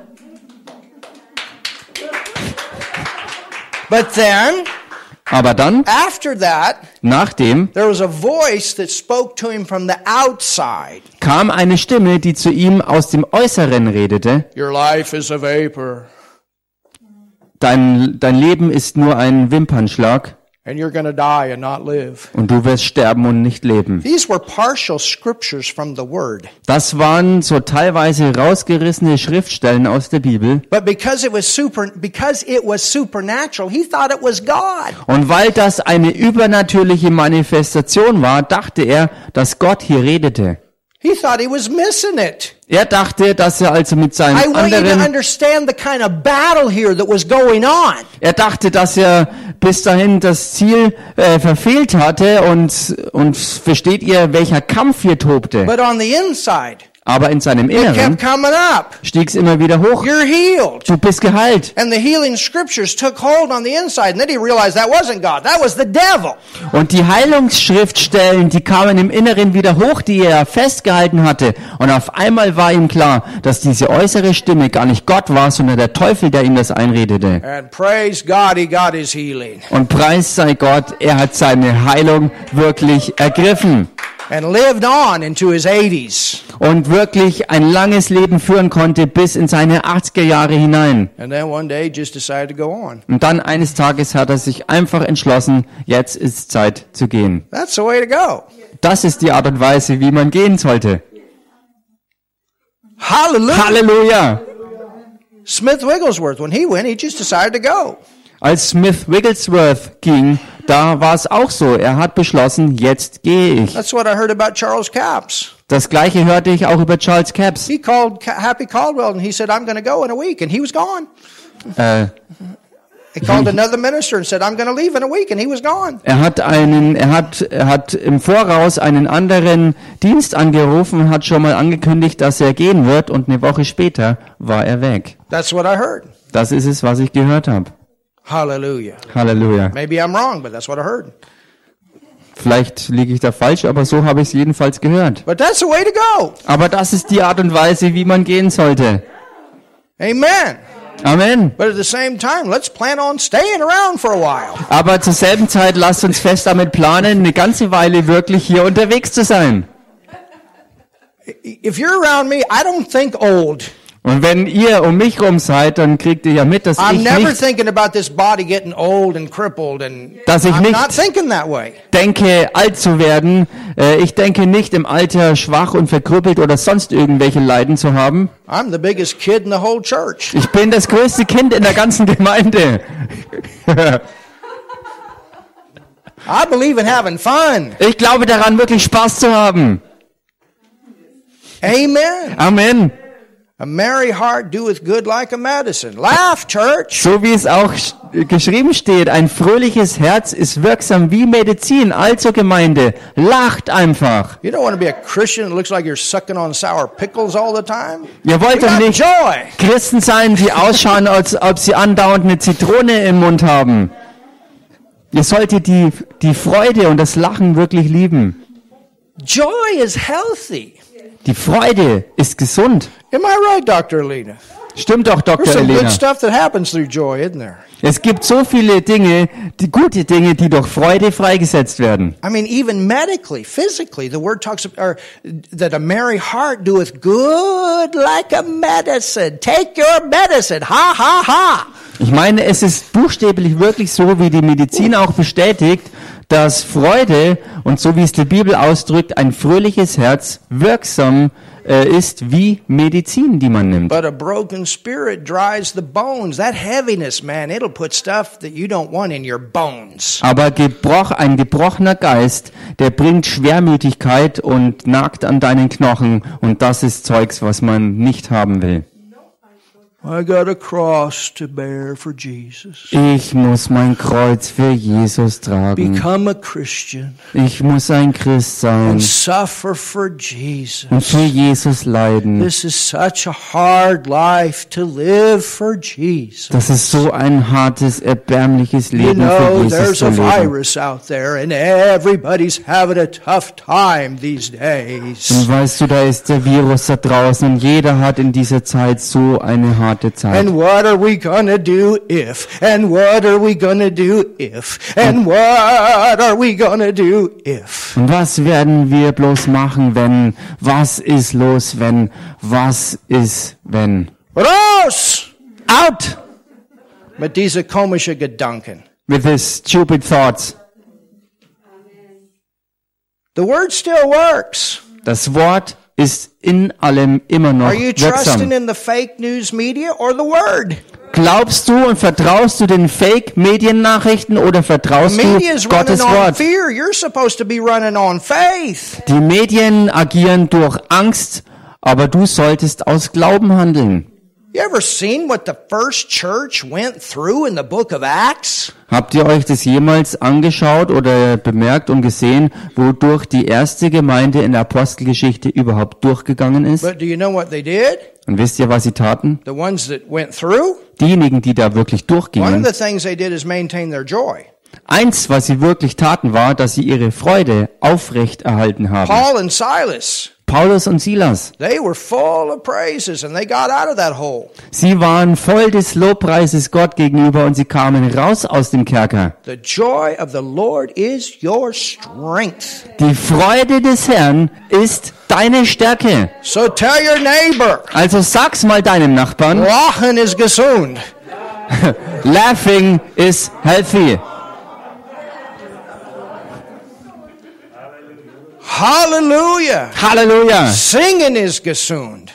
But then, Aber dann, after that, nachdem, there was a voice that spoke to him from the outside. kam eine Stimme, die zu ihm aus dem Äußeren redete. Your life is a vapor, Dein, dein Leben ist nur ein Wimpernschlag and you're going to die and not live. und du wirst sterben und nicht leben. These were partial scriptures from the Word. Das waren so teilweise rausgerissene Schriftstellen aus der Bibel. But because it was super, because it was supernatural, he thought it was God. Und weil das eine übernatürliche Manifestation war, dachte er, dass Gott hier redete. He thought he was missing it. Er dachte, dass er also mit I seinen want you to anderen, understand the kind of battle here that was going on. er dachte, dass er bis dahin das Ziel äh, verfehlt hatte und, und versteht ihr, welcher Kampf hier tobte. But on the inside, Aber in seinem Inneren stieg es immer wieder hoch. Du bist geheilt. And the healing scriptures took hold on the inside. And then he realized that wasn't God. That was the devil. Und die Heilungsschriftstellen, die kamen im Inneren wieder hoch, die er festgehalten hatte. Und auf einmal war ihm klar, dass diese äußere Stimme gar nicht Gott war, sondern der Teufel, der ihm das einredete. And praise God, he got his healing. Und preis sei Gott, er hat seine Heilung wirklich ergriffen And lived on into his 80s. und wirklich ein langes Leben führen konnte bis in seine 80er Jahre hinein. And then one day just decided to go on. Und dann eines Tages hat er sich einfach entschlossen, jetzt ist Zeit zu gehen. That's the way to go. Das ist die Art und Weise, wie man gehen sollte. Hallelujah. Halleluja! Smith Wigglesworth, when he went, he just decided to go. Als Smith Wigglesworth ging, da war es auch so. Er hat beschlossen, jetzt gehe ich. That's what I heard about Charles Capps. Das gleiche hörte ich auch über Charles Capps. He called Ca- Happy Caldwell and he said, I'm going to go in a week. And he was gone. Äh, He called another minister and said, I'm going to leave in a week. And he was gone. er hat einen, er hat, er hat im Voraus einen anderen Dienst angerufen hat schon mal angekündigt, dass er gehen wird und eine Woche später war er weg. That's what I heard. Das ist es, was ich gehört habe. Hallelujah. Halleluja. Maybe I'm wrong, but that's what I heard. Vielleicht liege ich da falsch, aber so habe ich es jedenfalls gehört. But that's the way to go. Aber das ist die Art und Weise, wie man gehen sollte. Amen. Amen. But at the same time, let's plan on staying around for a while. Aber zur selben Zeit lasst uns fest damit planen, eine ganze Weile wirklich hier unterwegs zu sein. If you're around me, I don't think old. Und wenn ihr um mich rum seid, dann kriegt ihr ja mit, dass I'm ich never nicht thinking about this body getting old and crippled and Dass ich nicht- not thinking that way. denke, alt zu werden. Äh, Ich denke nicht im Alter schwach und verkrüppelt oder sonst irgendwelche Leiden zu haben. I'm the biggest kid in the whole church. Ich bin das größte Kind in der ganzen Gemeinde. I believe in having fun. Ich glaube daran, wirklich Spaß zu haben. Amen. Amen. A merry heart doeth good like a medicine. Laugh, church. So wie es auch sch- geschrieben steht, ein fröhliches Herz ist wirksam wie Medizin. Also Gemeinde, lacht einfach. You don't want to be a Christian that looks like you're sucking on sour pickles all the time. Ihr wollt doch nicht joy. Christen sein, die ausschauen, als ob sie andauernd eine Zitrone im Mund haben. Ihr solltet die, die Freude und das Lachen wirklich lieben. Joy is healthy. Die Freude ist gesund. Am I right, Dr. Alina? Stimmt doch, There's Dr. some good Elena. stuff that happens through joy, isn't there? Es gibt so viele Dinge, die gute Dinge, die durch Freude freigesetzt werden. I mean, even medically, physically, the word talks about, or, that a merry heart doeth good like a medicine. Take your medicine. Ha, ha, ha. Ich meine, es ist buchstäblich wirklich so, wie die Medizin auch bestätigt, dass Freude und so wie es die Bibel ausdrückt, ein fröhliches Herz wirksam äh, ist wie Medizin, die man nimmt. But a broken spirit dries the bones. That heaviness, man, it'll put stuff that you don't want in your bones. Aber gebroch, ein gebrochener Geist, der bringt Schwermütigkeit und nagt an deinen Knochen und das ist Zeugs, was man nicht haben will. Ich muss mein Kreuz für Jesus tragen. Become a Christian Ich muss ein Christ sein and suffer for Jesus. und für Jesus leiden. This is such a hard life to live for Jesus. Das ist so ein hartes, erbärmliches Leben für know, Jesus there's zu a leben. virus out there and everybody's having a tough time these Und weißt du, da ist der Virus da draußen und jeder hat in dieser Zeit so eine harte Zeit. And what are we gonna do if? And what are we gonna do if? And what are we gonna do if? Und was werden wir bloß machen, wenn? Was ist los, wenn? Was ist, wenn? Raus! Out Mit diese komische Gedanken. with his stupid thoughts. The word still works. Das Wort ist in allem immer noch Are you trusting wirksam. in the fake news media or the word? Glaubst du und vertraust du den Fake-Mediennachrichten oder The vertraust du Gottes Wort? Die Medien agieren durch Angst, aber du solltest aus Glauben handeln. You ever seen what the first church went through in the book of Acts? Habt ihr euch das jemals angeschaut oder bemerkt und gesehen, wodurch die erste Gemeinde in der Apostelgeschichte überhaupt durchgegangen ist? But do you know what they did? Und wisst ihr, was sie taten? The ones that went through? Diejenigen, die da wirklich One of durchgingen, the things they did is maintain their joy. eins, was sie wirklich taten, war, dass sie ihre Freude aufrecht erhalten haben. Paul and Silas, Paulus und Silas, they were full of praises and they got out of that hole. sie waren voll des Lobpreises Gott gegenüber und sie kamen raus aus dem Kerker. The joy of the Lord is your strength. Die Freude des Herrn ist deine Stärke. So tell your neighbor, Also sag's mal deinem Nachbarn, Lachen is gesund. laughing is healthy. Hallelujah. Halleluja. Singing is gesund.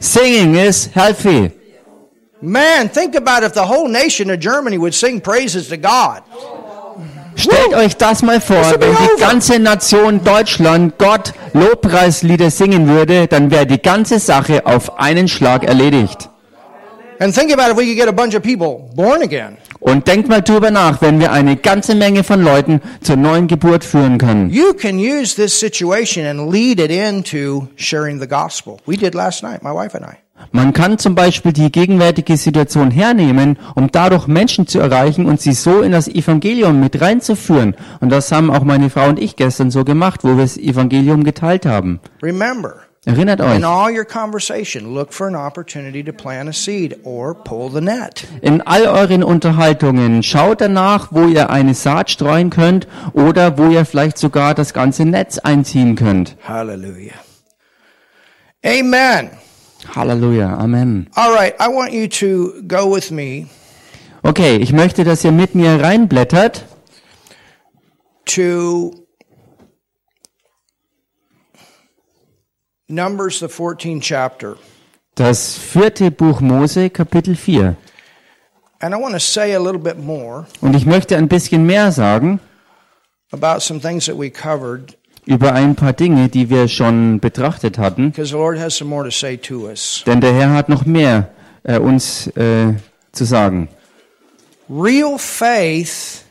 Singing is healthy. Man, think about if the whole nation of Germany would sing praises to God. Stellt euch das mal vor, wenn die ganze Nation Deutschland Gott Lobpreislieder singen würde, dann wäre die ganze Sache auf einen Schlag erledigt. And think about if we could get a bunch of people born again. Und denkt mal drüber nach, wenn wir eine ganze Menge von Leuten zur neuen Geburt führen können. You can use this situation and lead it into sharing the gospel. We did last night, my wife and I. Man kann zum Beispiel die gegenwärtige Situation hernehmen, um dadurch Menschen zu erreichen und sie so in das Evangelium mit reinzuführen. Und das haben auch meine Frau und ich gestern so gemacht, wo wir das Evangelium geteilt haben. Remember, Erinnert euch, in all your conversation, look for an opportunity to plant a seed or pull the net. in all euren Unterhaltungen schaut danach, wo ihr eine Saat streuen könnt oder wo ihr vielleicht sogar das ganze Netz einziehen könnt. Hallelujah. Amen. Halleluja, Amen. All right, I want you to go with me Okay, ich möchte, dass ihr mit mir reinblättert to Numbers, the 14th chapter. das vierte Buch Mose, Kapitel 4. And I want to say a little bit more Und ich möchte ein bisschen mehr sagen about some things that we covered über ein paar Dinge, die wir schon betrachtet hatten. because the Lord has some more to say to us. Denn der Herr hat noch mehr äh, uns äh, zu sagen. Real faith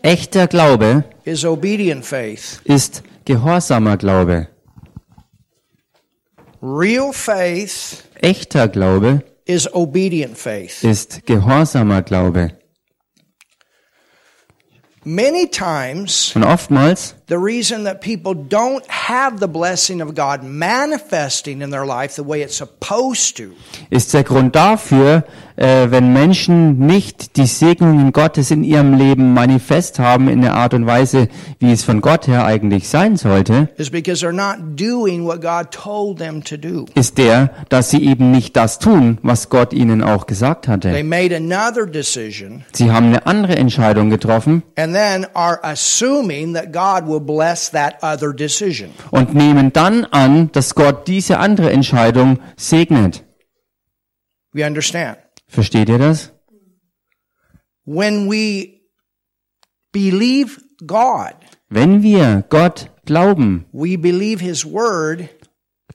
Echter Glaube is obedient faith. ist gehorsamer Glaube. Real faith Echter Glaube is obedient faith. ist gehorsamer Glaube. Many times Und oftmals the reason that people don't have the blessing of God manifesting in their life the way it's supposed to ist der Grund dafür, äh, wenn Menschen nicht die Segnungen Gottes in ihrem Leben manifest haben in der Art und Weise, wie es von Gott her eigentlich sein sollte, is because they're not doing what God told them to do. ist der, dass sie eben nicht das tun, was Gott ihnen auch gesagt They hatte. made another decision Sie haben eine andere Entscheidung getroffen and then are assuming that God will bless that other decision. und nehmen dann an, dass Gott diese andere Entscheidung segnet. You understand? Versteht ihr das? When we believe God, Wenn wir Gott glauben, we believe His Word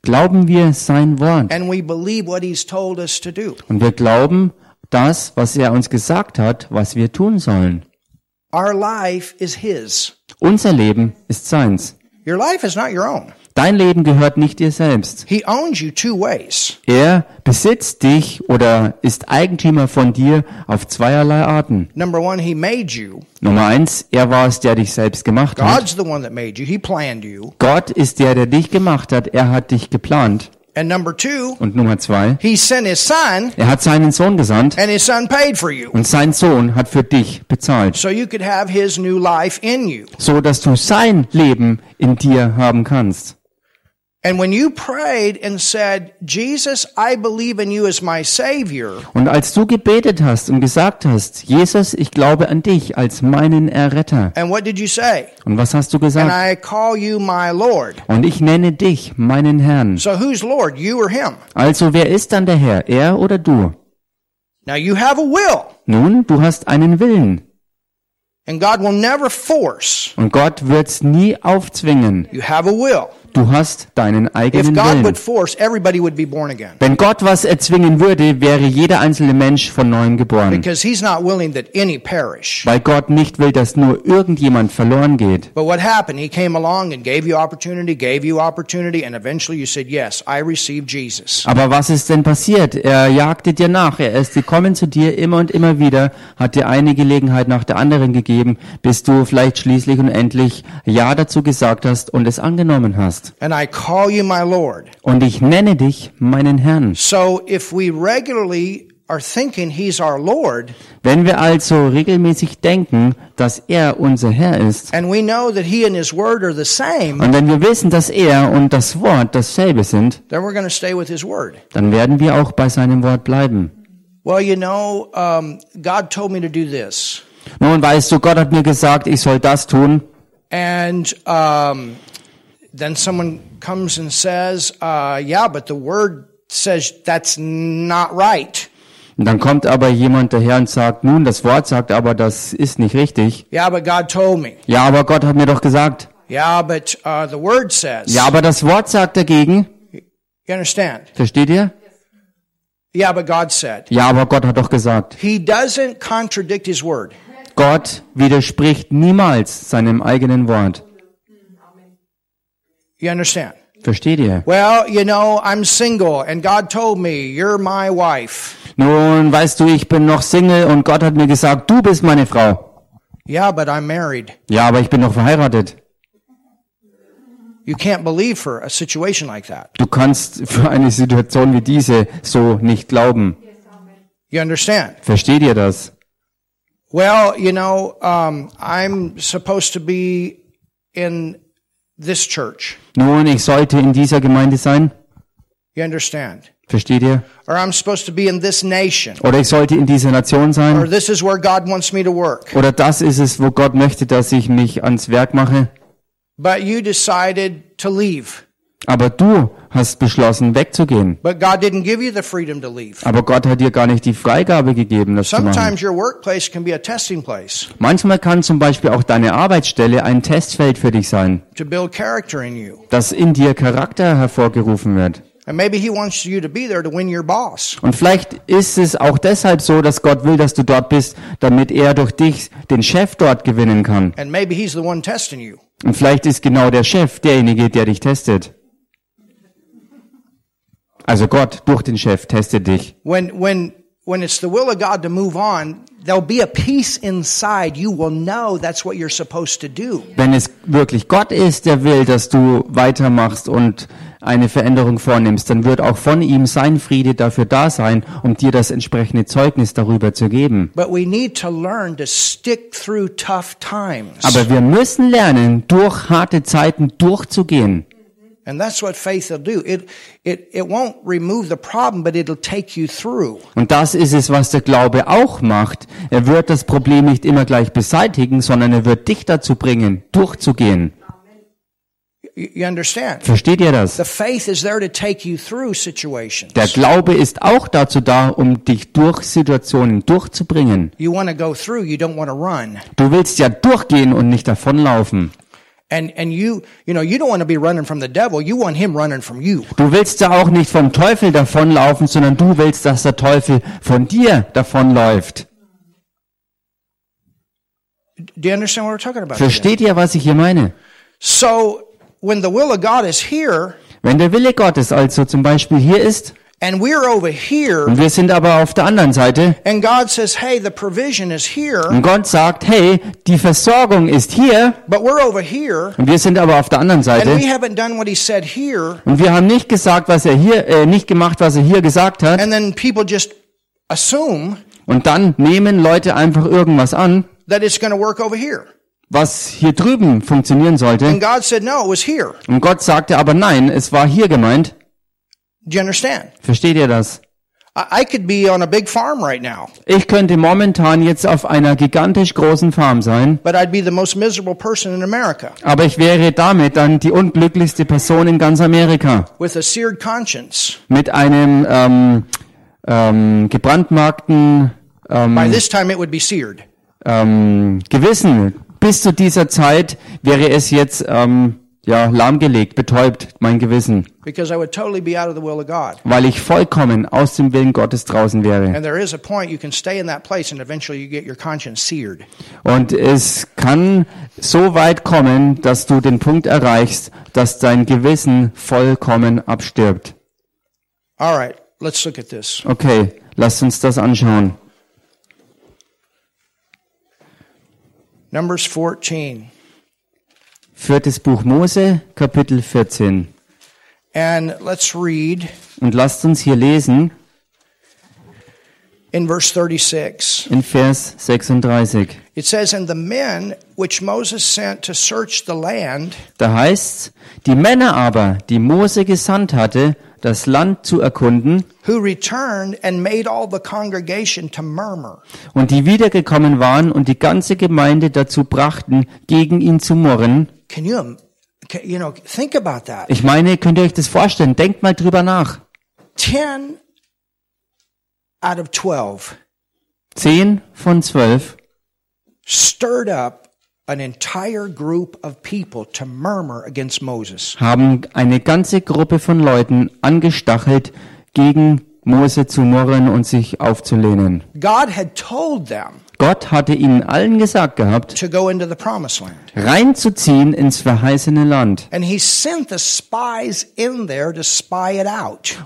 glauben wir sein Wort and we believe what He's told us to do. und wir glauben das, was er uns gesagt hat, was wir tun sollen. Our life is His. Unser Leben ist seins. Your life is not your own. Dein Leben gehört nicht dir selbst. He owns you two ways. Er besitzt dich oder ist Eigentümer von dir auf zweierlei Arten. Number one, He made you. Nummer eins, er war es, der dich selbst gemacht hat. God's the one that made you. He planned you. Gott ist der, der dich gemacht hat. Er hat dich geplant. And number two, Und Nummer zwei, He sent His Son er hat seinen Sohn gesandt and His Son paid for you. und sein Sohn hat für dich bezahlt, So you could have His new life in you. so dass du sein Leben in dir haben kannst. Und als du gebetet hast und gesagt hast, Jesus, ich glaube an dich als meinen Erretter. and what did you say? Und was hast du And gesagt? I call you my Lord. Und ich nenne dich meinen Herrn. So who's Lord, you or Him? Also wer ist dann der Herr, er oder du? Now you have a will, Nun, du hast einen Willen. and God will never force. Und Gott wird's nie aufzwingen. You have a will. Du hast deinen If eigenen God Willen. would force, everybody would be born again. Wenn Gott was erzwingen würde, wäre jeder einzelne Mensch von neuem geboren. Because He's not willing that any perish. Weil Gott nicht will, dass nur irgendjemand verloren geht. But what happened? He came along and gave you opportunity, gave you opportunity, and eventually you said, Yes, I receive Jesus. Aber was ist denn passiert? Er jagte dir nach. Er ist gekommen zu dir immer und immer wieder, hat dir eine Gelegenheit nach der anderen gegeben, bis du vielleicht schließlich und endlich Ja dazu gesagt hast und es angenommen hast. And I call you my Lord. Und ich nenne dich meinen Herrn. So if we regularly are thinking He's our Lord, Wenn wir also regelmäßig denken, dass er unser Herr ist, and we know that He and His Word are the same, und wenn wir wissen, dass er und das Wort dasselbe sind, then we're going to stay with His Word. dann werden wir auch bei seinem Wort bleiben. Well, you know, um, God told me to do this. Nun weißt du, Gott hat mir gesagt, ich soll das tun. And um, then someone comes and says, uh, Yeah, but the Word says that's not right. Und dann kommt aber jemand daher und sagt, nun, das Wort sagt aber, das ist nicht richtig. Yeah, but God told me. Ja, aber Gott hat mir doch gesagt. Yeah, but uh, the Word says. Ja, aber das Wort sagt dagegen. You understand? Versteht ihr? Yeah, but God said. Ja, aber Gott hat doch gesagt. He doesn't contradict His Word. Gott widerspricht niemals seinem eigenen Wort. You understand? Versteht ihr? Well, you know, I'm single, and God told me, You're my wife. Nun, weißt du, ich bin noch Single und Gott hat mir gesagt, du bist meine Frau. Yeah, but I'm married. Ja, aber ich bin noch verheiratet. You can't believe for a situation like that. Du kannst für eine Situation wie diese so nicht glauben. You understand? Versteht ihr das? Well, you know, um, I'm supposed to be in this church. Nun, ich sollte in dieser Gemeinde sein. You understand? Versteht ihr? Or I'm supposed to be in this nation. Oder ich sollte in dieser Nation Or sein. this is where God wants me to work. Oder das ist es, wo Gott möchte, dass ich mich ans Werk mache. But you decided to leave. Aber du hast beschlossen, wegzugehen. But God didn't give you the freedom to leave. Aber Gott hat dir gar nicht die Freigabe gegeben, das zu machen. Sometimes your workplace can be a testing place Manchmal kann zum Beispiel auch deine Arbeitsstelle ein Testfeld für dich sein, to build character in you. dass in dir Charakter hervorgerufen wird. Und vielleicht ist es auch deshalb so, dass Gott will, dass du dort bist, damit er durch dich den Chef dort gewinnen kann. Und vielleicht ist genau der Chef derjenige, der dich testet. Also Gott durch den Chef testet dich. When, when, when it's the will of God to move on, there'll be a peace inside. You will know that's what you're supposed to do. Wenn es wirklich Gott ist, der will, dass du weitermachst und eine Veränderung vornimmst, dann wird auch von ihm sein Friede dafür da sein, um dir das entsprechende Zeugnis darüber zu geben. But we need to learn to stick through tough times. Aber wir müssen lernen, durch harte Zeiten durchzugehen. Und das ist es, was der Glaube auch macht. Er wird das Problem nicht immer gleich beseitigen, sondern er wird dich dazu bringen, durchzugehen. You, understand? Versteht ihr das? The faith is there to take you through situations. Der Glaube ist auch dazu da, um dich durch Situationen durchzubringen. You want to go through, you don't want to run. Du willst ja durchgehen und nicht davonlaufen. Du willst ja auch nicht vom Teufel davonlaufen, sondern du willst, dass der Teufel von dir davonläuft. Do you understand what we're talking about? today? Versteht ihr, was ich hier meine? So when the will of God is here Wenn der Wille Gottes also zum Beispiel hier ist and we're over here und wir sind aber auf der anderen Seite and God says, hey, the provision is here, und Gott sagt, hey, die Versorgung ist hier but we're over here und wir sind aber auf der anderen and Seite we haven't done what he said here. und wir haben nicht gesagt, was er hier, äh, nicht gemacht, was er hier gesagt hat And then people just assume und dann nehmen Leute einfach irgendwas an, that it's going to work over here. was hier drüben funktionieren sollte. And God said, no, it was here. Und Gott sagte aber nein, es war hier gemeint. Do you understand? Versteht ihr das? I, could be on a big farm right now, Ich könnte momentan jetzt auf einer gigantisch großen Farm sein, but I'd be the most miserable person in America aber ich wäre damit dann die unglücklichste Person in ganz Amerika. with a seared conscience. Mit einem ähm, ähm, gebrandmarkten ähm, By this time, it would be seared. ähm, Gewissen. Bis zu dieser Zeit wäre es jetzt ähm, ja lahmgelegt, betäubt, mein Gewissen, because I would totally be out of the will of God. weil ich vollkommen aus dem Willen Gottes draußen wäre. And there is a point you can stay in that place and eventually you get your conscience seared. Und es kann so weit kommen, dass du den Punkt erreichst, dass dein Gewissen vollkommen abstirbt. All right, let's look at this. Okay, lasst uns das anschauen. Numbers 14. Viertes Buch Mose, Kapitel 14. And let's read Und lasst uns hier lesen in verse 36. in Vers 36. It says, And the men which Moses sent to search the land Da heißt's, die Männer aber, die Mose gesandt hatte, das Land zu erkunden, who returned and made all the congregation to murmur. und die wiedergekommen waren und die ganze Gemeinde dazu brachten, gegen ihn zu murren. Can you, can, you know, think about that. Ich meine, könnt ihr euch das vorstellen? Denkt mal drüber nach. 10 out of 12 Zehn von zwölf stirred up an entire group of people to murmur against Moses. haben eine ganze Gruppe von Leuten angestachelt, gegen Mose zu murren und sich aufzulehnen. God had told them Gott hatte ihnen allen gesagt gehabt, reinzuziehen ins verheißene Land.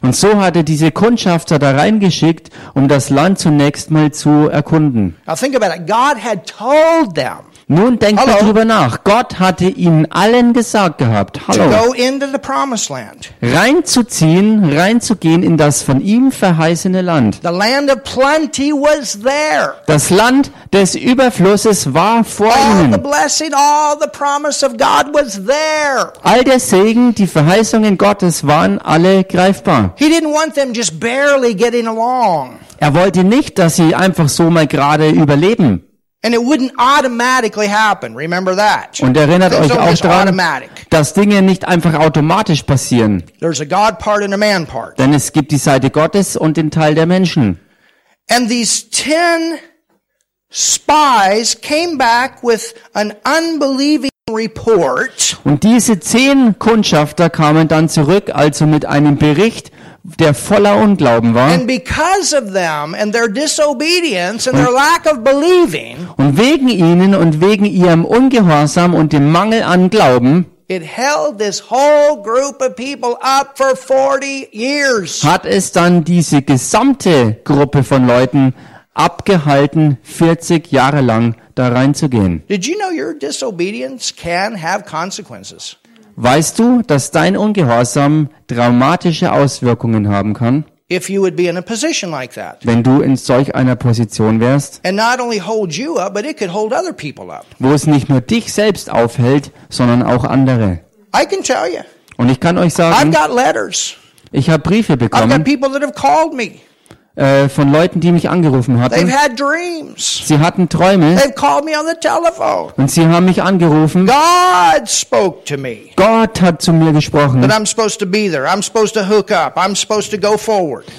Und so hat er diese Kundschafter da reingeschickt, um das Land zunächst mal zu erkunden. Now think about it. God had told them Nun denkt Hallo? drüber nach. Gott hatte ihnen allen gesagt gehabt, to hallo, go into the promised land. reinzuziehen, reinzugehen in das von ihm verheißene Land. The land of plenty was there. Das Land des Überflusses war vor All the ihnen. blessing, all the promise of God was there. All der Segen, die Verheißungen Gottes waren alle greifbar. He didn't want them just barely getting along. Er wollte nicht, dass sie einfach so mal gerade überleben. And it wouldn't automatically happen. Remember that. Und erinnert Things euch auch daran, dass Dinge nicht einfach automatisch passieren. There's a God part and a man part. Denn es gibt die Seite Gottes und den Teil der Menschen. And these ten spies came back with an unbelieving report Und diese zehn Kundschafter kamen dann zurück, also mit einem Bericht, der voller Unglauben war. And because of them and their disobedience and their lack of believing, Und wegen ihnen und wegen ihrem Ungehorsam und dem Mangel an Glauben it held this whole group of people up for 40 years. hat es dann diese gesamte Gruppe von Leuten abgehalten, 40 Jahre lang da reinzugehen. Did you know your disobedience can have consequences? Weißt du, dass dein Ungehorsam dramatische Auswirkungen haben kann, If you would be in a position like that. wenn du in solch einer Position wärst, And not only hold you up, but it could hold other people up. wo es nicht nur dich selbst aufhält, sondern auch andere? I can tell you. Und ich kann euch I've sagen, got letters. ich habe Briefe I've got bekommen people that have called me. Äh, von Leuten, die mich angerufen hatten. had dreams. Sie hatten Träume und sie haben mich angerufen. God spoke to me Gott hat zu mir gesprochen.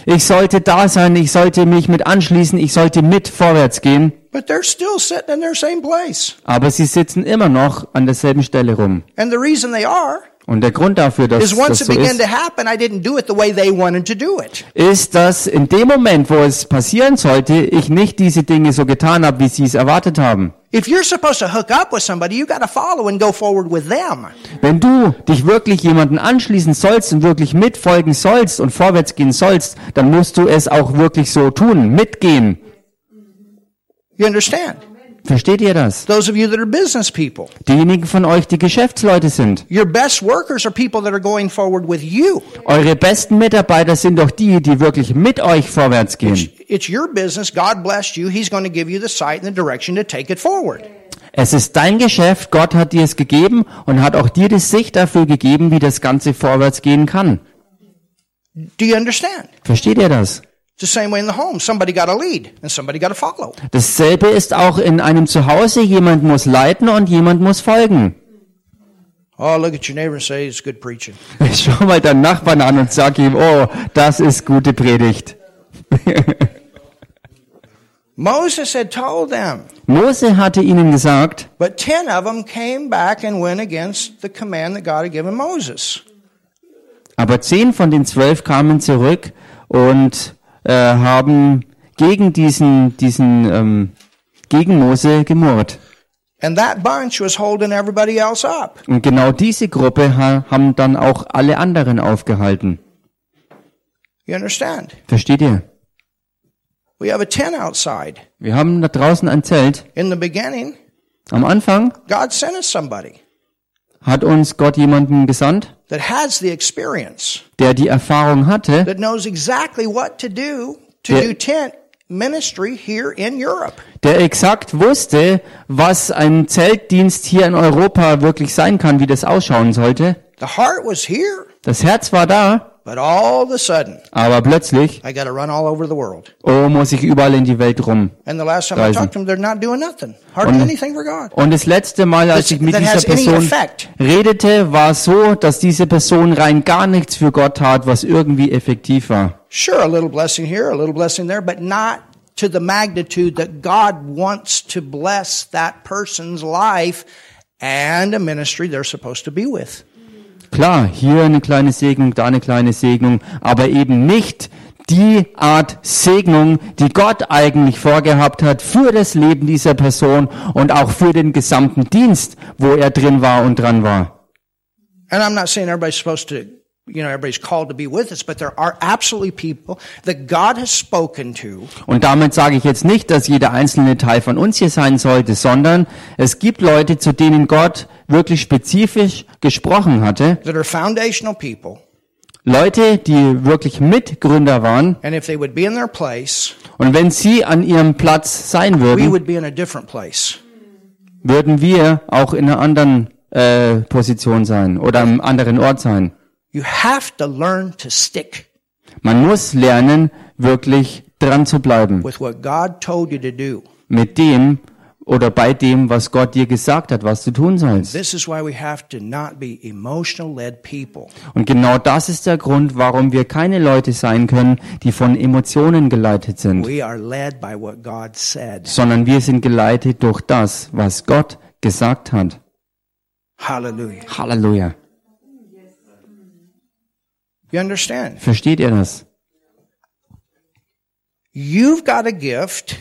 Ich sollte da sein, ich sollte mich mit anschließen, ich sollte mit vorwärts gehen. But they're still sitting in their same place. Aber sie sitzen immer noch an derselben Stelle rum. And the reason they are Und der Grund dafür, dass is once das it so began ist, to happen, I didn't do it the way they wanted to do it. ist, dass in dem Moment, wo es passieren sollte, ich nicht diese Dinge so getan habe, wie sie es erwartet haben. Wenn du dich wirklich jemanden anschließen sollst und wirklich mitfolgen sollst und vorwärts gehen sollst, dann musst du es auch wirklich so tun, mitgehen. You understand? Versteht ihr das? Those of you that are business people, Diejenigen von euch, die Geschäftsleute sind. your best workers are people that are going forward with you. Eure besten Mitarbeiter sind doch die, die wirklich mit euch vorwärts gehen. It's your business. God blessed you. He's going to give you the sight and the direction to take it forward. Es ist dein Geschäft, Gott hat dir es gegeben und hat auch dir die Sicht dafür gegeben, wie das Ganze vorwärts gehen kann. Do you understand? Versteht ihr das? It's the same way in the home. Somebody got to lead and somebody got to follow. Dasselbe ist auch in einem Zuhause. Jemand muss leiten und jemand muss folgen. Oh, look at your neighbor and say, it's good preaching. Schau mal deinen Nachbarn an und sag ihm, oh, das ist gute Predigt. Moses had told them, Mose hatte ihnen gesagt, but 10 of them came back and went against the command that God had given Moses. aber zehn von den zwölf kamen zurück und äh, haben gegen diesen, diesen, ähm, gegen Mose gemurrt. And that bunch was holding everybody else up. Und genau diese Gruppe ha haben dann auch alle anderen aufgehalten. You understand? Versteht ihr? We have a tent outside. Wir haben da draußen ein Zelt. In the beginning, Am Anfang God sent us somebody hat uns Gott jemanden gesandt, that has the experience, der die Erfahrung hatte, that knows exactly what to do to Yeah. do tent ministry here in Europe. der exakt wusste, was ein Zeltdienst hier in Europa wirklich sein kann, wie das ausschauen sollte. The heart was here, Das Herz war da, but all of a sudden, aber plötzlich, I got to run all over the world. oh, muss ich überall in die Welt rum. And the last time I Reisen. talked to them, they're not doing nothing, hardly Und- anything for God. Und das letzte Mal, als ich mit dieser Person redete, war so, dass diese Person rein gar nichts für Gott tat, was irgendwie effektiv war. Sure, a little blessing here, a little blessing there, but not to the magnitude that God wants to bless that person's life and a ministry they're supposed to be with. Klar, hier eine kleine Segnung, da eine kleine Segnung, aber eben nicht die Art Segnung, die Gott eigentlich vorgehabt hat für das Leben dieser Person und auch für den gesamten Dienst, wo er drin war und dran war. And I'm not saying everybody's supposed to, you know, everybody's called to be with us, but there are absolutely people that God has spoken to Und damit sage ich jetzt nicht, dass jeder einzelne Teil von uns hier sein sollte, sondern es gibt Leute, zu denen Gott wirklich spezifisch gesprochen hatte. that are foundational people. Leute, die wirklich Mitgründer waren. And if they would be in their place, Und wenn sie an ihrem Platz sein würden, würden wir auch in einer anderen äh, Position sein oder am anderen Ort sein. You have to learn to stick Man muss lernen, wirklich dran zu bleiben with what God told you to do. mit dem oder bei dem, was Gott dir gesagt hat, was du tun sollst. This is why we have to not be emotional led people. Und genau das ist der Grund, warum wir keine Leute sein können, die von Emotionen geleitet sind, We are led by what God said. sondern wir sind geleitet durch das, was Gott gesagt hat. Hallelujah. Halleluja. You understand? Versteht ihr das? You've got a gift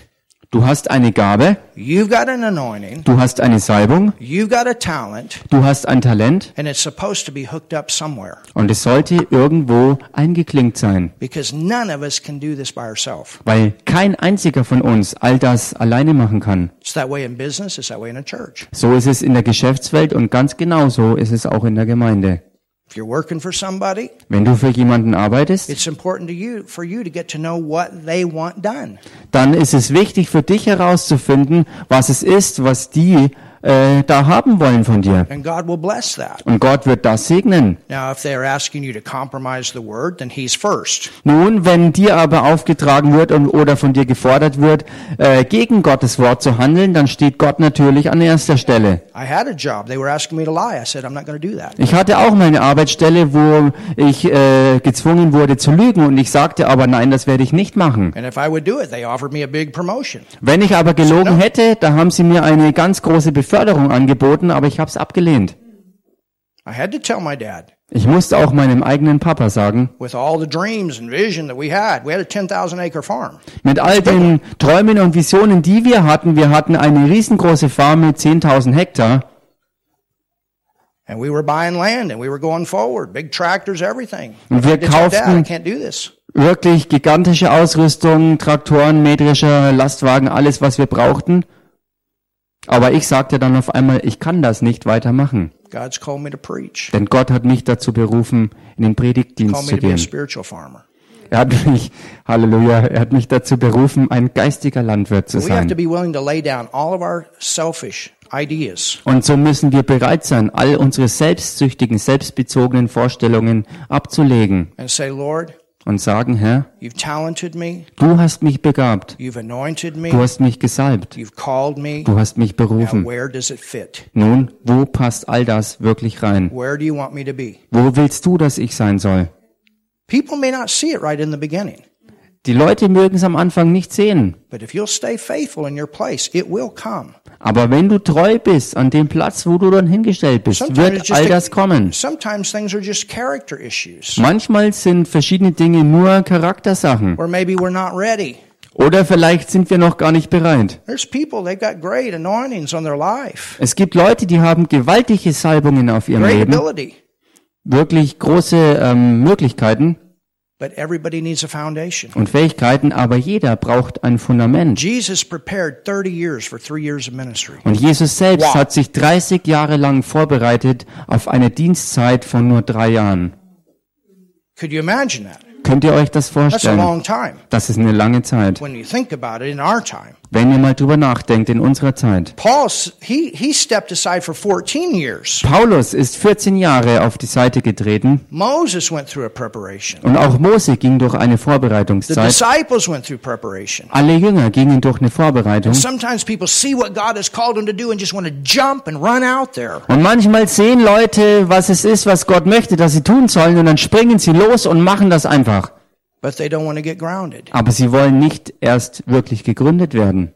Du hast eine Gabe, You've got an anointing. du hast eine Salbung, You've got a talent. du hast ein Talent And it's supposed to be hooked up somewhere. und es sollte irgendwo eingeklinkt sein, Because none of us can do this by ourselves. weil kein einziger von uns all das alleine machen kann. It's that way in business, it's that way in a church. So ist es in der Geschäftswelt und ganz genauso ist es auch in der Gemeinde. If you're working for somebody, Wenn du für jemanden arbeitest, it's important to you for you to get to know what they want done. dann ist es wichtig für dich herauszufinden, was es ist, was die äh, da haben wollen von dir. Und Gott wird das segnen. Now, if they're asking you to compromise the word, then He's first. Nun, wenn dir aber aufgetragen wird und, oder von dir gefordert wird, äh, gegen Gottes Wort zu handeln, dann steht Gott natürlich an erster Stelle. Ich hatte auch meine Arbeitsstelle, wo ich äh, gezwungen wurde zu lügen und ich sagte aber nein, das werde ich nicht machen. Wenn ich aber gelogen hätte, da haben sie mir eine ganz große Beförderung angeboten, aber ich habe es abgelehnt. I had to tell my dad, Ich musste auch meinem eigenen Papa sagen, with all the dreams and vision that we had, we had a 10,000 acre farm. mit all den Träumen und Visionen, die wir hatten, wir hatten eine riesengroße Farm mit 10.000 Hektar And we were buying land and we were going forward, big tractors, everything. Und wir kauften- can't do this. wirklich gigantische Ausrüstung, Traktoren, metrischer Lastwagen, alles, was wir brauchten. Aber ich sagte dann auf einmal, ich kann das nicht weitermachen. God's called me to preach. Denn Gott hat mich dazu berufen, in den Predigtdienst zu gehen. Er hat mich, Halleluja, er hat mich dazu berufen, ein geistiger Landwirt zu sein. Und so müssen wir bereit sein, all unsere selbstsüchtigen, selbstbezogenen Vorstellungen abzulegen and say, Lord, und sagen, Herr, du hast mich begabt, du hast mich gesalbt, du hast mich berufen. Nun, wo passt all das wirklich rein? Where do you want me to be? Wo willst du, dass ich sein soll? People may not see it right in the beginning, Die Leute mögen es am Anfang nicht sehen. Aber wenn du treu bist an dem Platz, wo du dann hingestellt bist, wird all das kommen. Manchmal sind verschiedene Dinge nur Charaktersachen. Oder vielleicht sind wir noch gar nicht bereit. Es gibt Leute, die haben gewaltige Salbungen auf ihrem Leben, wirklich große ähm, Möglichkeiten und Fähigkeiten, aber jeder braucht ein Fundament. Jesus prepared 30 years for three years of ministry. Und Jesus selbst Wow. hat sich 30 Jahre lang vorbereitet auf eine Dienstzeit von nur drei Jahren. Could you imagine that? Könnt ihr euch das That's a vorstellen? long time Das ist eine lange Zeit. Wenn ihr mal drüber nachdenkt, in unserer Zeit. Paul, he, he stepped aside for 14 years. Paulus ist 14 Jahre auf die Seite getreten Moses went through a preparation. und auch Mose ging durch eine The Vorbereitungszeit. disciples went through preparation. Alle Jünger gingen durch eine Vorbereitung. Sometimes people see what God has called them to do and just want to jump and run out there. Und manchmal sehen Leute, was es ist, was Gott möchte, dass sie tun sollen, und dann springen sie los und machen das einfach. But they don't want to get grounded. Aber sie wollen nicht erst wirklich gegründet werden.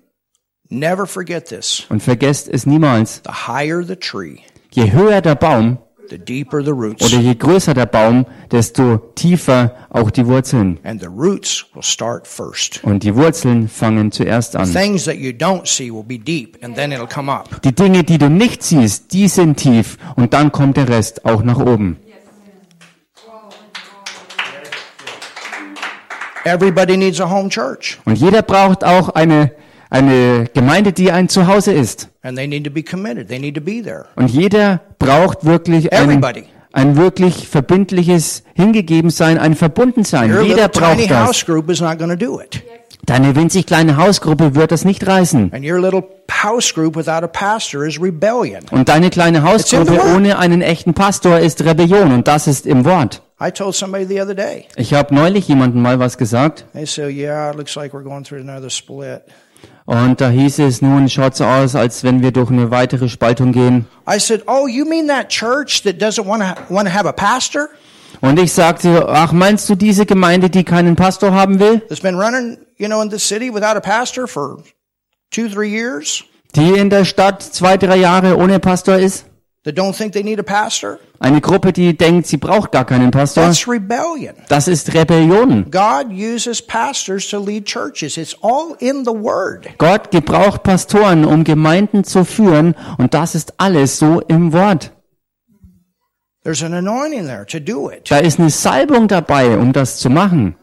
Never forget this. Und vergesst es niemals. The higher the tree, Je höher der Baum the deeper the roots. oder je größer der Baum, desto tiefer auch die Wurzeln. And the roots will start first. Und die Wurzeln fangen zuerst an. Things that you don't see will be deep and then it'll come up. Die Dinge, die du nicht siehst, die sind tief und dann kommt der Rest auch nach oben. Everybody needs a home church Und jeder braucht auch eine, eine Gemeinde, die ein Zuhause ist. and they need to be committed. They need to be there. Und jeder braucht wirklich ein, Everybody. ein wirklich verbindliches Hingegebensein, ein Verbundensein. Your Jeder little tiny braucht house das. group is not do it. Deine winzig kleine Hausgruppe wird das nicht reißen. And your little house group without a pastor is rebellion. Und deine kleine Hausgruppe ohne einen echten Pastor ist Rebellion. Und das ist im Wort. I told somebody the other day. Ich habe neulich jemandem mal was gesagt. They said, "Yeah, it looks like we're going through another split." Und da hieß es, nun schaut so aus, als wenn wir durch eine weitere Spaltung gehen. I said, "Oh, you mean that church that doesn't want to want to have a pastor? Und ich sagte, ach, meinst du diese Gemeinde, die keinen Pastor haben will? That's been running, you know, in the city without a pastor for two, three years? Die in der Stadt zwei, drei Jahre ohne Pastor ist? That don't think they need a pastor? Eine Gruppe, die denkt, sie braucht gar keinen Pastor. That's rebellion. Das ist Rebellion. God uses pastors to lead churches. It's all in the Word. Gott gebraucht Pastoren, um Gemeinden zu führen, und das ist alles so im Wort. There's an anointing there to do it. Da ist eine Salbung dabei, um das zu machen.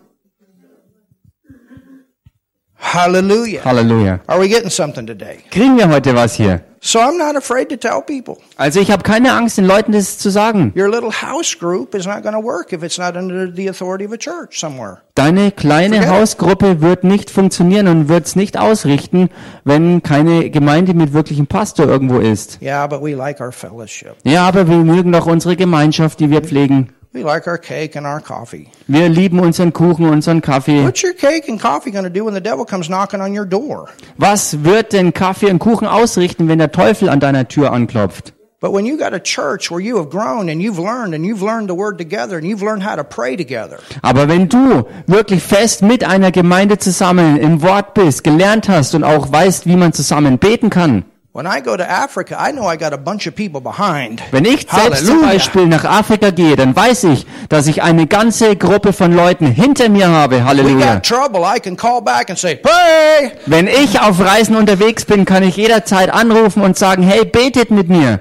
Hallelujah. Halleluja. Are we getting something today? Kriegen wir heute was hier? So I'm not afraid to tell people. Also ich habe keine Angst, den Leuten das zu sagen. Your little house group is not going to work if it's not under the authority of a church somewhere. Deine kleine Forget it. Hausgruppe wird nicht funktionieren und wird es nicht ausrichten, wenn keine Gemeinde mit wirklichem Pastor irgendwo ist. Yeah, but we like our fellowship. Ja, aber wir mögen doch unsere Gemeinschaft, die wir pflegen. We like our cake and our coffee. Wir lieben unseren Kuchen, unseren Kaffee. What's your cake and coffee going to do when the devil comes knocking on your door? Was wird denn Kaffee und Kuchen ausrichten, wenn der Teufel an deiner Tür anklopft? But when you got a church where you have grown and you've learned and you've learned the word together and you've learned how to pray together, Aber wenn du wirklich fest mit einer Gemeinde zusammen im Wort bist, gelernt hast und auch weißt, wie man zusammen beten kann, when I go to Africa, I know I got a bunch of people behind. wenn ich selbst zum Beispiel nach Afrika gehe, dann weiß ich, dass ich eine ganze Gruppe von Leuten hinter mir habe. Halleluja. got trouble. I can call back and say, pray. Wenn ich auf Reisen unterwegs bin, kann ich jederzeit anrufen und sagen, hey, betet mit mir.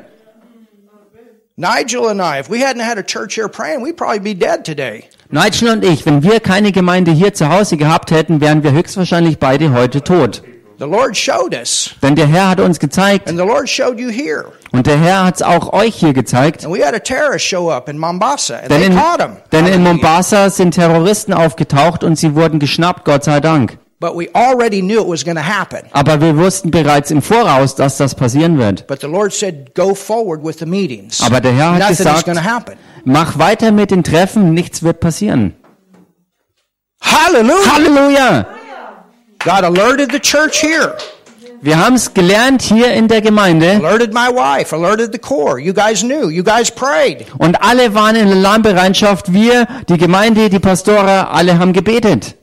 Nigel and I, if we hadn't had a church here praying, we'd probably be dead today. Nigel und ich, wenn wir keine Gemeinde hier zu Hause gehabt hätten, wären wir höchstwahrscheinlich beide heute tot. The Lord showed us, Denn der Herr hat uns gezeigt and the Lord showed you here. und der Herr hat es auch euch hier gezeigt. And we had a terrorist show up in Mombasa, and Denn they in, caught him. denn in. Mombasa sind Terroristen aufgetaucht und sie wurden geschnappt, Gott sei Dank. But we already knew it was going to happen. Aber wir wussten bereits im Voraus, dass das passieren wird. But the Lord said, go forward with the meetings. Aber der Herr hat Nothing is gesagt, going to happen. mach weiter mit den Treffen, nichts wird passieren. Hallelujah. Halleluja! God alerted the church here. Wir haben es gelernt hier in der Gemeinde Alerted my wife. Alerted the core. You guys knew. You guys prayed. und alle waren in Alarmbereitschaft. Wir, die Gemeinde, die Pastore, alle haben gebetet.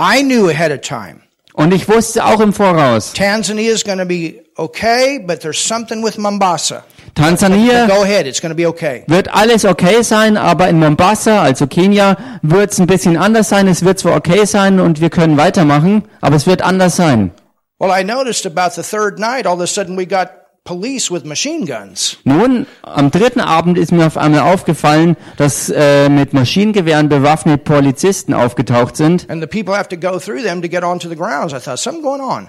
I knew ahead of time. Und ich wusste auch im Voraus, Tanzania is going to be okay, but there's something with Mombasa. Tansania Go ahead. It's going to be okay. wird alles okay sein, aber in Mombasa, also Kenia, wird es ein bisschen anders sein. Es wird zwar okay sein und wir können weitermachen, aber es wird anders sein. Well, I noticed about the third night, all of a sudden we got police with machine guns. Nun, am dritten Abend ist mir auf einmal aufgefallen, dass äh, mit Maschinengewehren bewaffnete Polizisten aufgetaucht sind And the people have to go through them to get onto the grounds. I thought, something going on.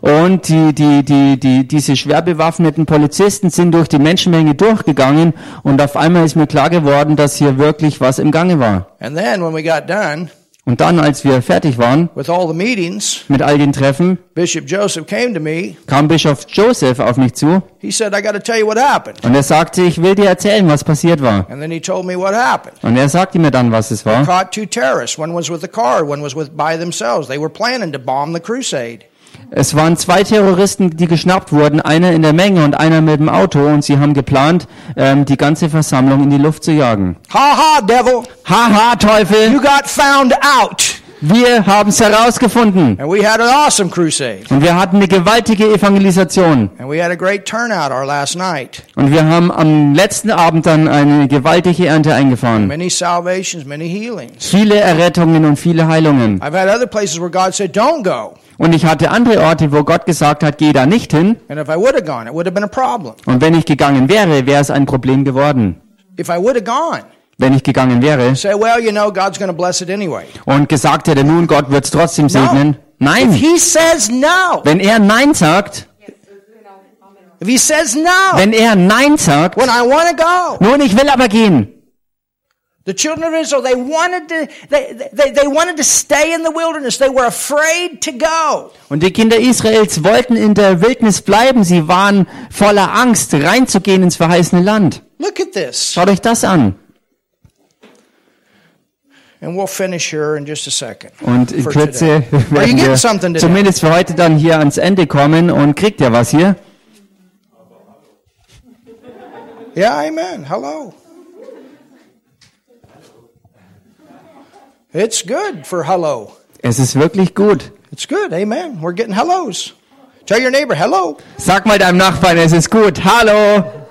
und die, die, die, die, diese schwer bewaffneten Polizisten sind durch die Menschenmenge durchgegangen und auf einmal ist mir klar geworden, dass hier wirklich was im Gange war. And then when we got done Und dann, als wir fertig waren meetings, mit all den Treffen, me. kam Bischof Joseph auf mich zu said, und er sagte, ich will dir erzählen, was passiert war. Und er sagte mir dann, was es war. Car, Es waren zwei Terroristen, die geschnappt wurden, einer in der Menge und einer mit dem Auto und sie haben geplant, ähm, die ganze Versammlung in die Luft zu jagen. Ha ha, devil. Haha, Teufel, You got found out. Wir haben es herausgefunden. And we had an awesome crusade. Und wir hatten eine gewaltige Evangelisation. And we had a great turnout our last night. Und wir haben am letzten Abend dann eine gewaltige Ernte eingefahren. Many salvations, many healings. Viele Errettungen und viele Heilungen. I've had other places where God said, don't go. Und ich hatte andere Orte, wo Gott gesagt hat, geh da nicht hin. And if I would have gone, it would have been a problem. Und wenn ich gegangen wäre, wäre es ein Problem geworden. If I would have gone, Wenn ich gegangen wäre say, well, you know, God's bless it anyway. und gesagt hätte, nun Gott wird es trotzdem No. segnen. If Nein. he says no, Wenn er Nein sagt, if he says no, wenn er Nein sagt, when I want to go, nun, ich will aber gehen. the children of Israel, they wanted to, they, they, they wanted to stay in the wilderness. They were afraid to go. Und die Kinder Israels wollten in der Wildnis bleiben. Sie waren voller Angst, reinzugehen ins verheißene Land. Look at this. Schaut euch das an. And we'll finish here in just a second. Und in Kürze werden wir zumindest für heute dann hier ans Ende kommen und kriegt ihr was hier? Yeah, amen. Hello. It's good for hello. Es ist wirklich gut. It's good. Amen. We're getting hellos. Tell your neighbor, hello. Sag mal deinem Nachbarn, es ist gut. Hallo.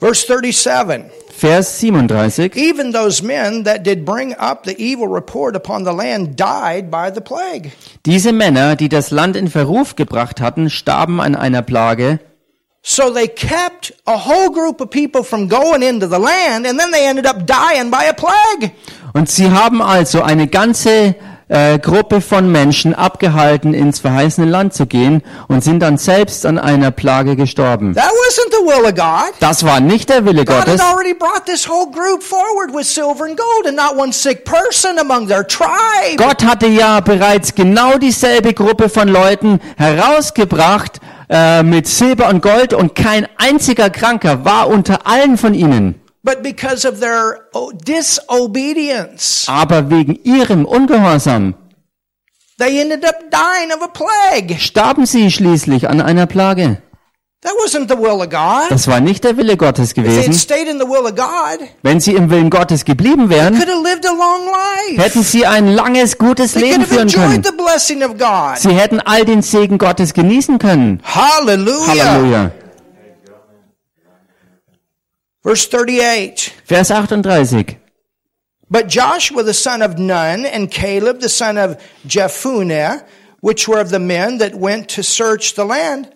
Verse 37. Vers 37. Even those men that did bring up the evil report upon the land died by the plague. Diese Männer, die das Land in Verruf gebracht hatten, starben an einer Plage. So they kept a whole group of people from going into the land and then they ended up dying by a plague. Und sie haben also eine ganze äh, Gruppe von Menschen abgehalten, ins verheißene Land zu gehen und sind dann selbst an einer Plage gestorben. That wasn't the will of God. Das war nicht der Wille God Gottes. Gott hatte ja bereits genau dieselbe Gruppe von Leuten herausgebracht äh, mit Silber und Gold und kein einziger Kranker war unter allen von ihnen. But because of their oh, disobedience, Aber wegen ihrem Ungehorsam they ended up dying of a plague. starben sie schließlich an einer Plage. That wasn't the will of God. Das war nicht der Wille Gottes gewesen. stayed in the will of God, Wenn sie im Willen Gottes geblieben wären, could have lived a long life. hätten sie ein langes, gutes They Leben führen können. enjoyed the blessing of God. Sie hätten all den Segen Gottes genießen können. Hallelujah. Halleluja. Verse 38. Vers 38. But Joshua the son of Nun and Caleb the son of Jephunneh, which were of the men that went to search the land,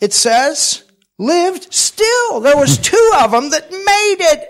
it says, lived still. There was two of them that made it.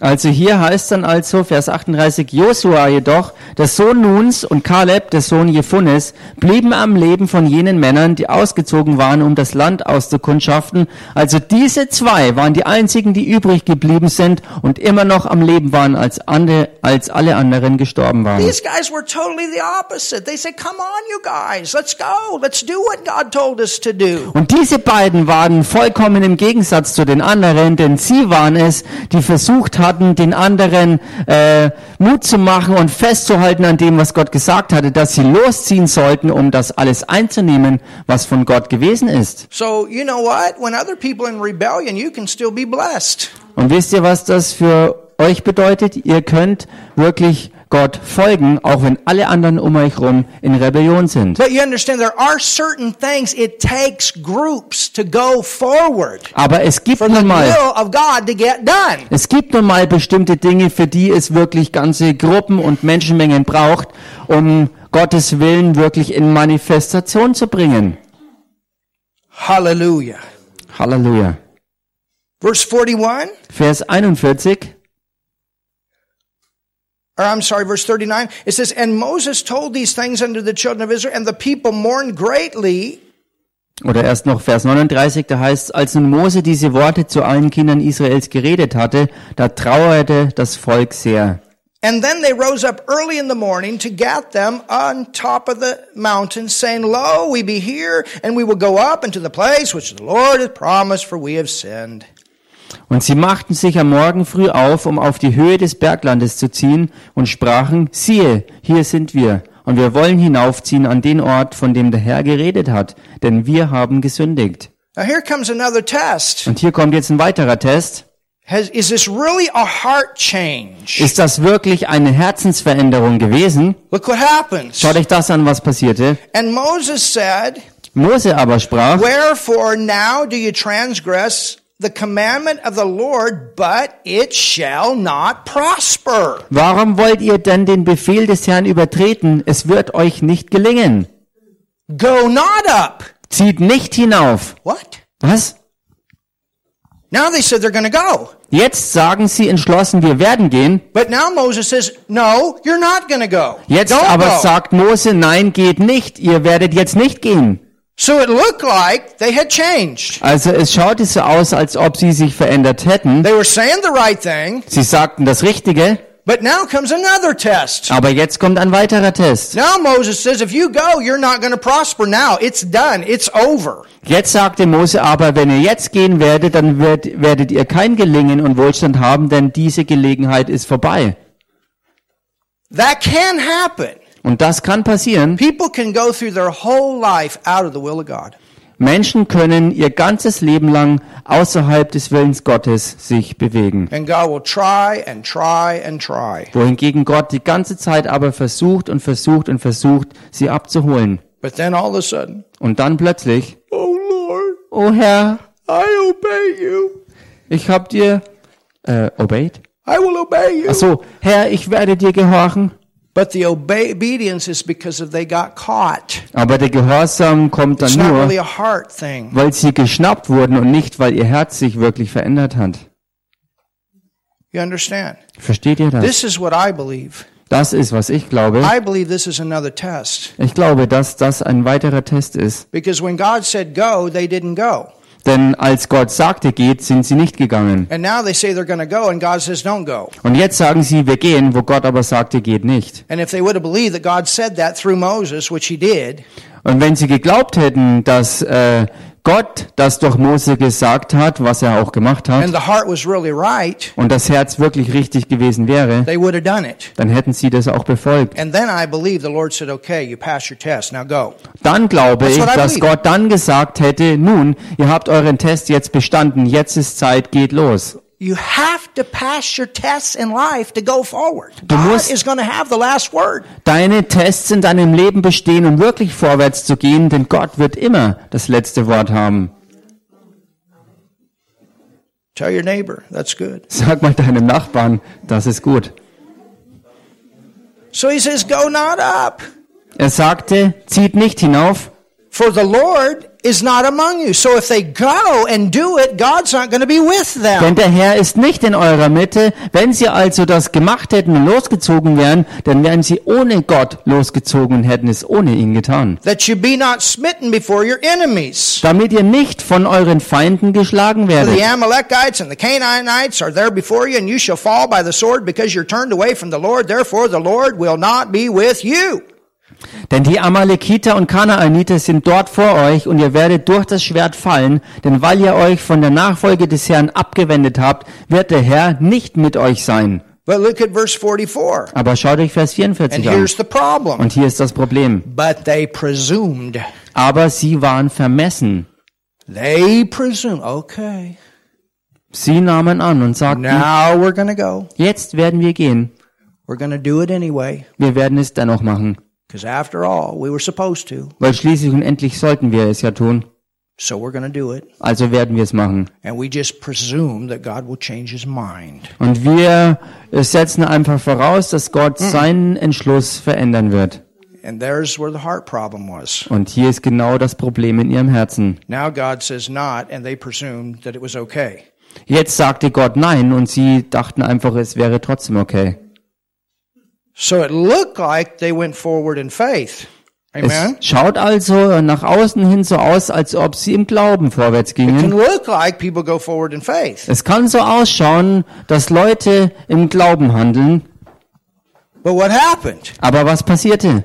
Also hier heißt dann also, Vers 38, Josua jedoch, der Sohn Nuns und Kaleb, der Sohn Jephunes, blieben am Leben von jenen Männern, die ausgezogen waren, um das Land auszukundschaften. Also diese zwei waren die einzigen, die übrig geblieben sind und immer noch am Leben waren, als, ande, als alle anderen gestorben waren. These guys were totally the opposite. They said, come on, you guys, let's go. Let's do what God told us to do. Und diese beiden waren vollkommen im Gegensatz zu den anderen, denn sie waren es, die versucht hatten, den anderen äh, Mut zu machen und festzuhalten an dem, was Gott gesagt hatte, dass sie losziehen sollten, um das alles einzunehmen, was von Gott gewesen ist. So, you know what? When other people in rebellion, you can still be blessed. Und wisst ihr, was das für euch bedeutet? Ihr könnt wirklich Gott folgen, auch wenn alle anderen um euch rum in Rebellion sind. But you understand there are certain things it takes groups to go forward Aber es gibt nun mal will of God to get done. Es gibt nun mal bestimmte Dinge, für die es wirklich ganze Gruppen und Menschenmengen braucht, um Gottes Willen wirklich in Manifestation zu bringen. Hallelujah. Halleluja. 41, Vers 41. Or I'm sorry, verse 39, it says, And Moses told these things unto the children of Israel, and the people mourned greatly. Oder erst noch Vers 39, da heißt als nun Mose diese Worte zu allen Kindern Israels geredet hatte, da trauerte das Volk sehr. And then they rose up early in the morning to get them on top of the mountain, saying, Lo, we be here, and we will go up into the place which the Lord hath promised, for we have sinned. Und sie machten sich am Morgen früh auf, um auf die Höhe des Berglandes zu ziehen, und sprachen, siehe, hier sind wir, und wir wollen hinaufziehen an den Ort, von dem der Herr geredet hat, denn wir haben gesündigt. Now here comes another test. Und hier kommt jetzt ein weiterer Test. Has, is this really a heart change? Ist das wirklich eine Herzensveränderung gewesen? Look what happens. Schaut euch das an, was passierte. And Moses said, Mose aber sprach, Wherefore now do you transgress the commandment of the Lord, but it shall not prosper. warum wollt ihr denn den Befehl des Herrn übertreten? Es wird euch nicht gelingen. Go not up. Zieht nicht hinauf. What? Was? Now they said they're going to go. Jetzt sagen sie entschlossen, wir werden gehen. But now Moses says, no, you're not going to go. Jetzt Don't aber go. sagt Mose, nein, geht nicht. Ihr werdet jetzt nicht gehen. So it looked like they had changed. Also es schaute so aus, als ob sie sich verändert hätten. They were saying the right thing, Sie sagten das Richtige, but now comes another test. aber jetzt kommt ein weiterer Test. Now Moses says, if you go, you're not going to prosper now. It's done. It's over. Jetzt sagte Mose aber, wenn ihr jetzt gehen werdet, dann wird, werdet ihr kein Gelingen und Wohlstand haben, denn diese Gelegenheit ist vorbei. That can happen. Und das kann passieren. People can go through their whole life out of the will of God. Menschen können ihr ganzes Leben lang außerhalb des Willens Gottes sich bewegen. Wohingegen Gott die ganze Zeit aber versucht und versucht und versucht, sie abzuholen. Und dann plötzlich, oh Lord, oh Herr. Ich hab dir äh, obeyed. I will obey you. Ach so, Herr, ich werde dir gehorchen. But the obedience is because they got caught. Aber der Gehorsam kommt dann nur, really weil sie geschnappt wurden und nicht, weil ihr Herz sich wirklich verändert hat. You understand? Versteht ihr das? This is what I believe. Das ist, was ich glaube. I believe this is another test. Ich glaube, dass das ein weiterer Test ist. Because when God said go, they didn't go. Denn als Gott sagte, geht, sind sie nicht gegangen. Und jetzt sagen sie, wir gehen, wo Gott aber sagte, geht nicht. Und wenn sie geglaubt hätten, dass äh, Gott das durch Mose gesagt hat, was er auch gemacht and hat, the heart was really right, und das Herz wirklich richtig gewesen wäre, they would have done it. dann hätten sie das auch befolgt. And then I believe the Lord said, okay, you passed your test, now go. Dann glaube That's ich, dass believe. Gott dann gesagt hätte, nun, ihr habt euren Test jetzt bestanden, jetzt ist Zeit, geht los. You have to pass your tests in life to go forward. Du God musst- is going to have the last word. Deine Tests in deinem Leben bestehen, um wirklich vorwärts zu gehen, denn Gott wird immer das letzte Wort haben. Tell your neighbor, that's good. Sag mal deinem Nachbarn, das ist gut. So he says, go not up. Er sagte, zieht nicht hinauf, For the Lord is not among you. So if they go and do it, God's not going to be with denn them. der Herr ist nicht in eurer Mitte. Wenn sie also das gemacht hätten und losgezogen wären, dann wären sie ohne Gott losgezogen und hätten es ohne ihn getan. That you be not smitten before your enemies. Damit ihr nicht von euren Feinden geschlagen werdet. the Amalekites and the Canaanites are there before you, and you shall fall by the sword because you're turned away from the Lord. Therefore, the Lord will not be with you. Denn die Amalekiter und Kanaaniter sind dort vor euch und ihr werdet durch das Schwert fallen, denn weil ihr euch von der Nachfolge des Herrn abgewendet habt, wird der Herr nicht mit euch sein. But look at verse 44. Aber schaut euch Vers And 44 an. here's the problem. Und hier ist das Problem. But they presumed. Aber sie waren vermessen. They presumed. Okay. Sie nahmen an und sagten, Now we're going to go. jetzt werden wir gehen. We're going to do it anyway. Wir werden es dennoch machen. Because after all, we were supposed to. Weil schließlich und endlich sollten wir es ja tun. So we're going to do it. Also werden wir es machen. And we just presume that God will change his mind. Und wir äh, setzen einfach voraus, dass Gott seinen Entschluss verändern wird. And there's where the heart problem was. Und hier ist genau das Problem in ihrem Herzen. Now God says not, and they presumed that it was okay. Jetzt sagte Gott nein und sie dachten einfach, es wäre trotzdem okay. So it looked like they went forward in faith. Amen. Es schaut also nach außen hin so aus, als ob sie im Glauben vorwärts It can gingen. look like people go forward in faith. Es kann so ausschauen, dass Leute im Glauben handeln. But what happened? Aber was passierte?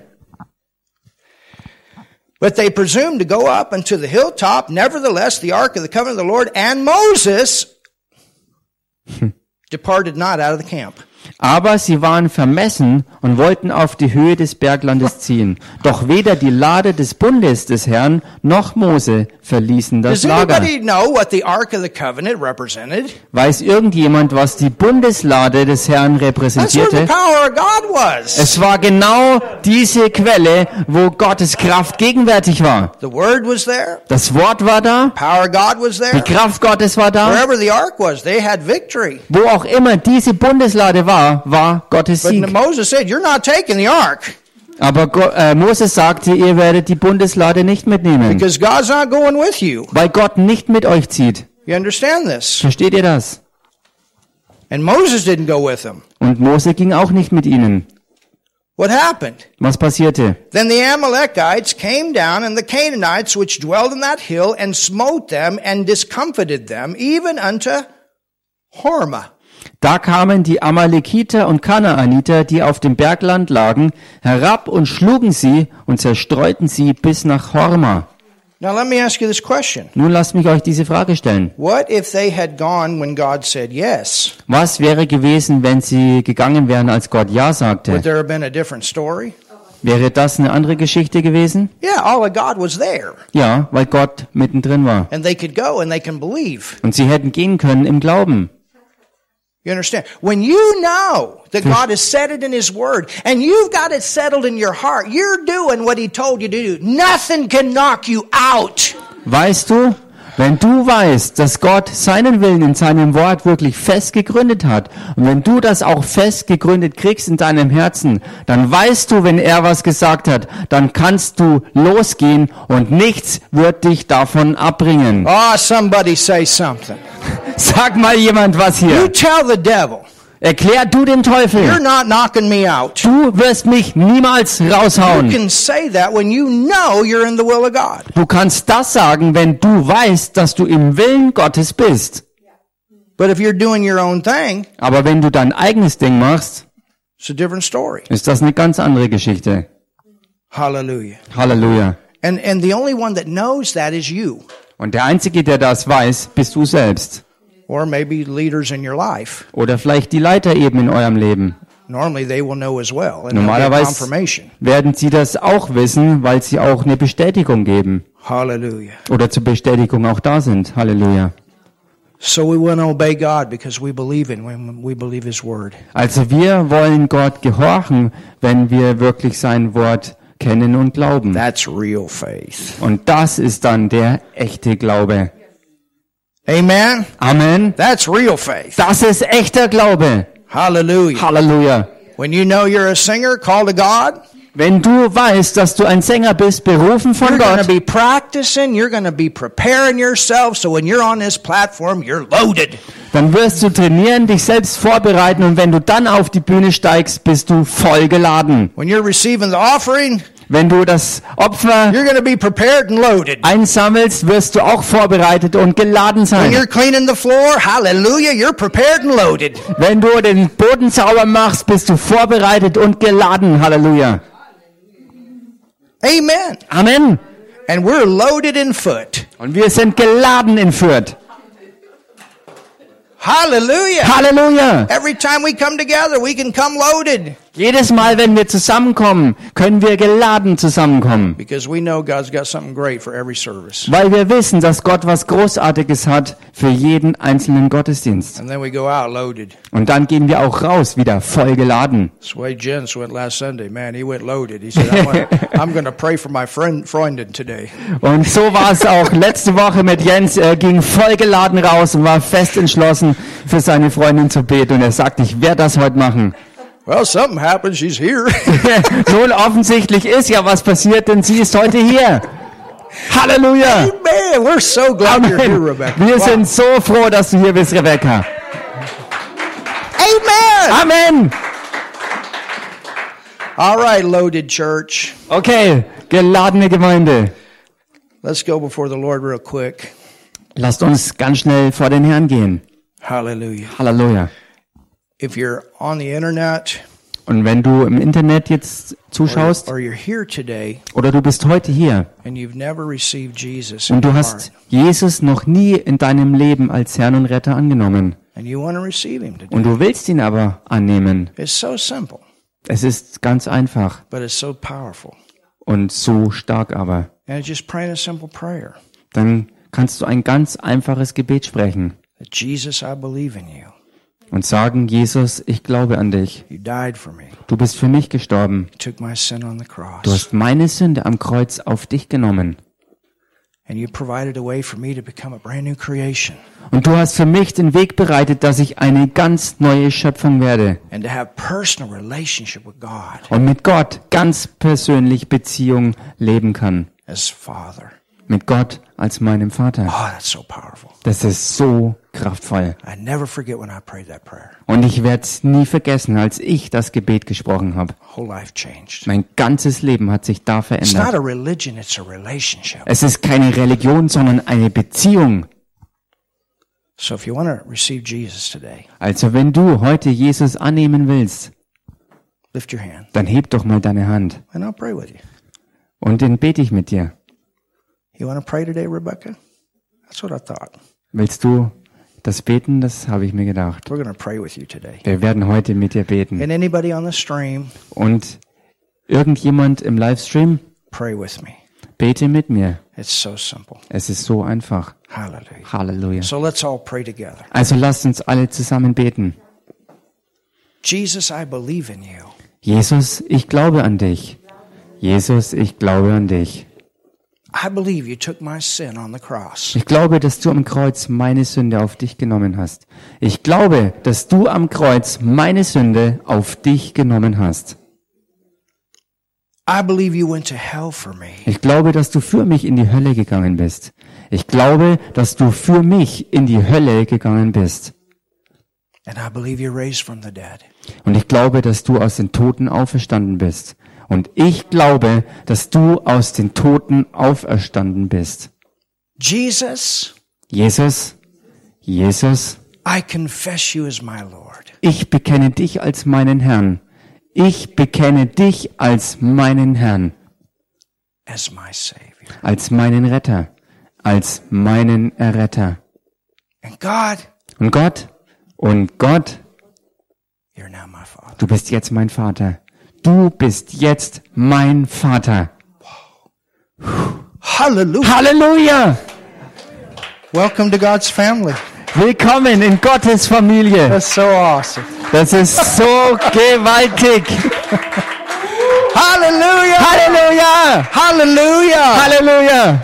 But they presumed to go up unto the hilltop. Nevertheless, the ark of the covenant of the Lord and Moses departed not out of the camp. Aber sie waren vermessen und wollten auf die Höhe des Berglandes ziehen. Doch weder die Lade des Bundes des Herrn noch Mose verließen das Lager. anybody know what the ark of the covenant represented? Weiß irgendjemand, was die Bundeslade des Herrn repräsentierte? Es war genau diese Quelle, wo Gottes Kraft gegenwärtig war. The word was there. Das Wort war da, Power of God was die. Kraft Gottes war da. Wherever the ark was, they had victory. Wo auch immer diese Bundeslade war, war Gottes But Sieg. Moses said, "You're not taking the ark Aber Go äh, Moses sagte, ihr werdet die Bundeslade nicht mitnehmen, because God's not going with you." weil Gott nicht mit euch zieht. You understand this? Versteht ihr das? And Moses didn't go with them. Und Mose ging auch nicht mit ihnen. What happened? Was passierte? Then the Amalekites came down, and the Canaanites which dwelled in that hill, and smote them, and discomfited them, even unto Hormah. Da kamen die Amalekiter und Kanaaniter, die auf dem Bergland lagen, herab und schlugen sie und zerstreuten sie bis nach Horma. Now let me ask you this question. Nun lasst mich euch diese Frage stellen. What if they had gone when God said yes? Was wäre gewesen, wenn sie gegangen wären, als Gott Ja Would sagte? there have been a different story? Wäre das eine andere Geschichte gewesen? Yeah, all of God was there. Ja, weil Gott mittendrin war. And they could go and they can believe. Und sie hätten gehen können im Glauben. You understand? When you know that God has said it in His Word and you've got it settled in your heart, you're doing what He told you to do. Nothing can knock you out. Weißt du, Wenn du weißt, dass Gott seinen Willen in seinem Wort wirklich fest gegründet hat und wenn du das auch fest gegründet kriegst in deinem Herzen, dann weißt du, wenn er was gesagt hat, dann kannst du losgehen und nichts wird dich davon abbringen. Oh, somebody say something. Sag mal jemand was You hier. tell the devil, Erklär du dem you're Teufel. not knocking me out. Du wirst mich niemals You raushauen. can say that when you know you're in the will of God. Du kannst das sagen, wenn du weißt, dass du im Willen Gottes bist. But if you're doing your own thing, Aber wenn du dein eigenes Ding machst, it's a different story. ist das eine ganz andere Geschichte. Hallelujah. Halleluja. And and the only one that knows that is you, Und der Einzige, der das weiß, bist du selbst. Or maybe leaders in your life. Oder vielleicht die Leiter eben in eurem Leben. Normally they will know as well, and they'll get Normalerweise werden sie das auch wissen, weil sie auch eine Bestätigung geben. Hallelujah. Oder zur Bestätigung auch da sind. Halleluja. So we want to obey God because we believe in when we believe His word. Also wir wollen Gott gehorchen, wenn wir wirklich sein Wort kennen und glauben. That's real faith. Und das ist dann der echte Glaube. Amen. Amen. That's real faith. Das ist echter Glaube. Hallelujah. Halleluja. When you know you're a singer called to God, Wenn du weißt, dass du ein Sänger bist, berufen von you're Gott, be practicing, you're going to be preparing yourself so when you're on this platform, you're loaded. dann wirst du trainieren, dich selbst vorbereiten und wenn du dann auf die Bühne steigst, bist du voll geladen. When you're receiving the offering, Wenn du das Opfer einsammelst, wirst du auch vorbereitet und geladen sein. you're cleaning the floor, hallelujah, you're prepared and loaded. Wenn du den Boden sauber machst, bist du vorbereitet und geladen. Halleluja. Amen. Amen. And we're loaded in foot. Und wir sind geladen in Fürth. Hallelujah. Halleluja. Every time we come together, we can come loaded Jedes Mal, wenn wir zusammenkommen, können wir geladen zusammenkommen. because we know God's got something great for every service. Weil wir wissen, dass Gott was Großartiges hat für jeden einzelnen Gottesdienst. And then we go out loaded. Und dann gehen wir auch raus, wieder voll geladen. That's the way Jens went last Sunday. Man, he went loaded. He said, I'm gonna, I'm going to pray for my friend Freundin today. Und so war es auch letzte Woche mit Jens. Er ging voll geladen raus und war fest entschlossen, für seine Freundin zu beten. Und er sagt, ich werde das heute machen. Well, something happened. She's here. Nun offensichtlich ist ja was passiert, denn sie ist heute hier. Halleluja! Amen. we're so glad you're here, Rebecca. Wir Wow. sind so froh, dass du hier bist, Rebecca. Amen. Amen! All right, loaded church. Okay, geladene Gemeinde. Let's go before the Lord real quick. Lasst uns ganz schnell vor den Herrn gehen. Hallelujah. Hallelujah. If you're on the internet Und wenn du im Internet jetzt zuschaust oder du bist heute hier und du hast Jesus noch nie in deinem Leben als Herrn und Retter angenommen und du willst ihn aber annehmen, es ist ganz einfach und so stark aber, And it's just praying a simple prayer. Dann kannst du ein ganz einfaches Gebet sprechen. Jesus, I believe in you. Und sagen, Jesus, ich glaube an dich. Du bist für mich gestorben. Du hast meine Sünde am Kreuz auf dich genommen. Und du hast für mich den Weg bereitet, dass ich eine ganz neue Schöpfung werde und mit Gott ganz persönlich Beziehung leben kann. as Father. Mit Gott als meinem Vater. Oh, that's so powerful. Das ist so kraftvoll. I never forget when I prayed that prayer. Und ich werde es nie vergessen, als ich das Gebet gesprochen habe. Whole life changed. Mein ganzes Leben hat sich da It's not verändert. a religion, it's a relationship. Es ist keine Religion, sondern eine Beziehung. So if you want to receive Jesus today, Also wenn du heute Jesus annehmen willst, lift your hand dann heb doch mal deine Hand and I'll pray with you. und den bete ich mit dir. You want to pray today, Rebecca? That's what I thought. Willst du das beten? Das habe ich mir gedacht. We're going to pray with you today. Wir werden heute mit dir beten. And anybody on the stream, Und irgendjemand im Livestream, pray with me. bete mit mir. It's so simple. Es ist so einfach. Hallelujah. Halleluja. So let's all pray together. Also lasst uns alle zusammen beten. Jesus, I believe in you. Jesus, ich glaube an dich. Jesus, ich glaube an dich. Ich glaube, dass du am Kreuz meine Sünde auf dich genommen hast. Ich glaube, dass du am Kreuz meine Sünde auf dich genommen hast. I believe you went to hell for me. Ich glaube, dass du für mich in die Hölle gegangen bist. Ich glaube, dass du für mich in die Hölle gegangen bist. And I believe you raised from the dead. Und ich glaube, dass du aus den Toten auferstanden bist. Und ich glaube, dass du aus den Toten auferstanden bist. Jesus, Jesus, Jesus, I confess you as my Lord. ich bekenne dich als meinen Herrn. Ich bekenne dich als meinen Herrn, as my Savior. als meinen Retter, als meinen Erretter. And God, Und Gott, und Gott, you're now my Father. du bist jetzt mein Vater. Du bist jetzt mein Vater. Hallelujah. Halleluja! Welcome to God's family. Willkommen in Gottes Familie. That's so awesome. Das ist so gewaltig. Hallelujah. Halleluja! Hallelujah. Halleluja!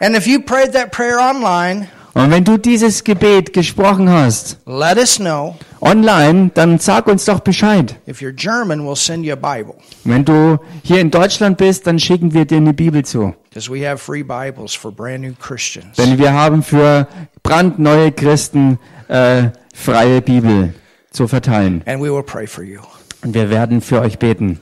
And if you prayed that prayer online, Und wenn du dieses Gebet gesprochen hast, let us know. Online, dann sag uns doch Bescheid. If you're German, we'll send you a Bible Wenn du hier in Deutschland bist, dann schicken wir dir eine Bibel zu. Denn wir haben für brandneue Christen äh, freie Bibel zu verteilen. And we will pray for you. Und wir werden für euch beten.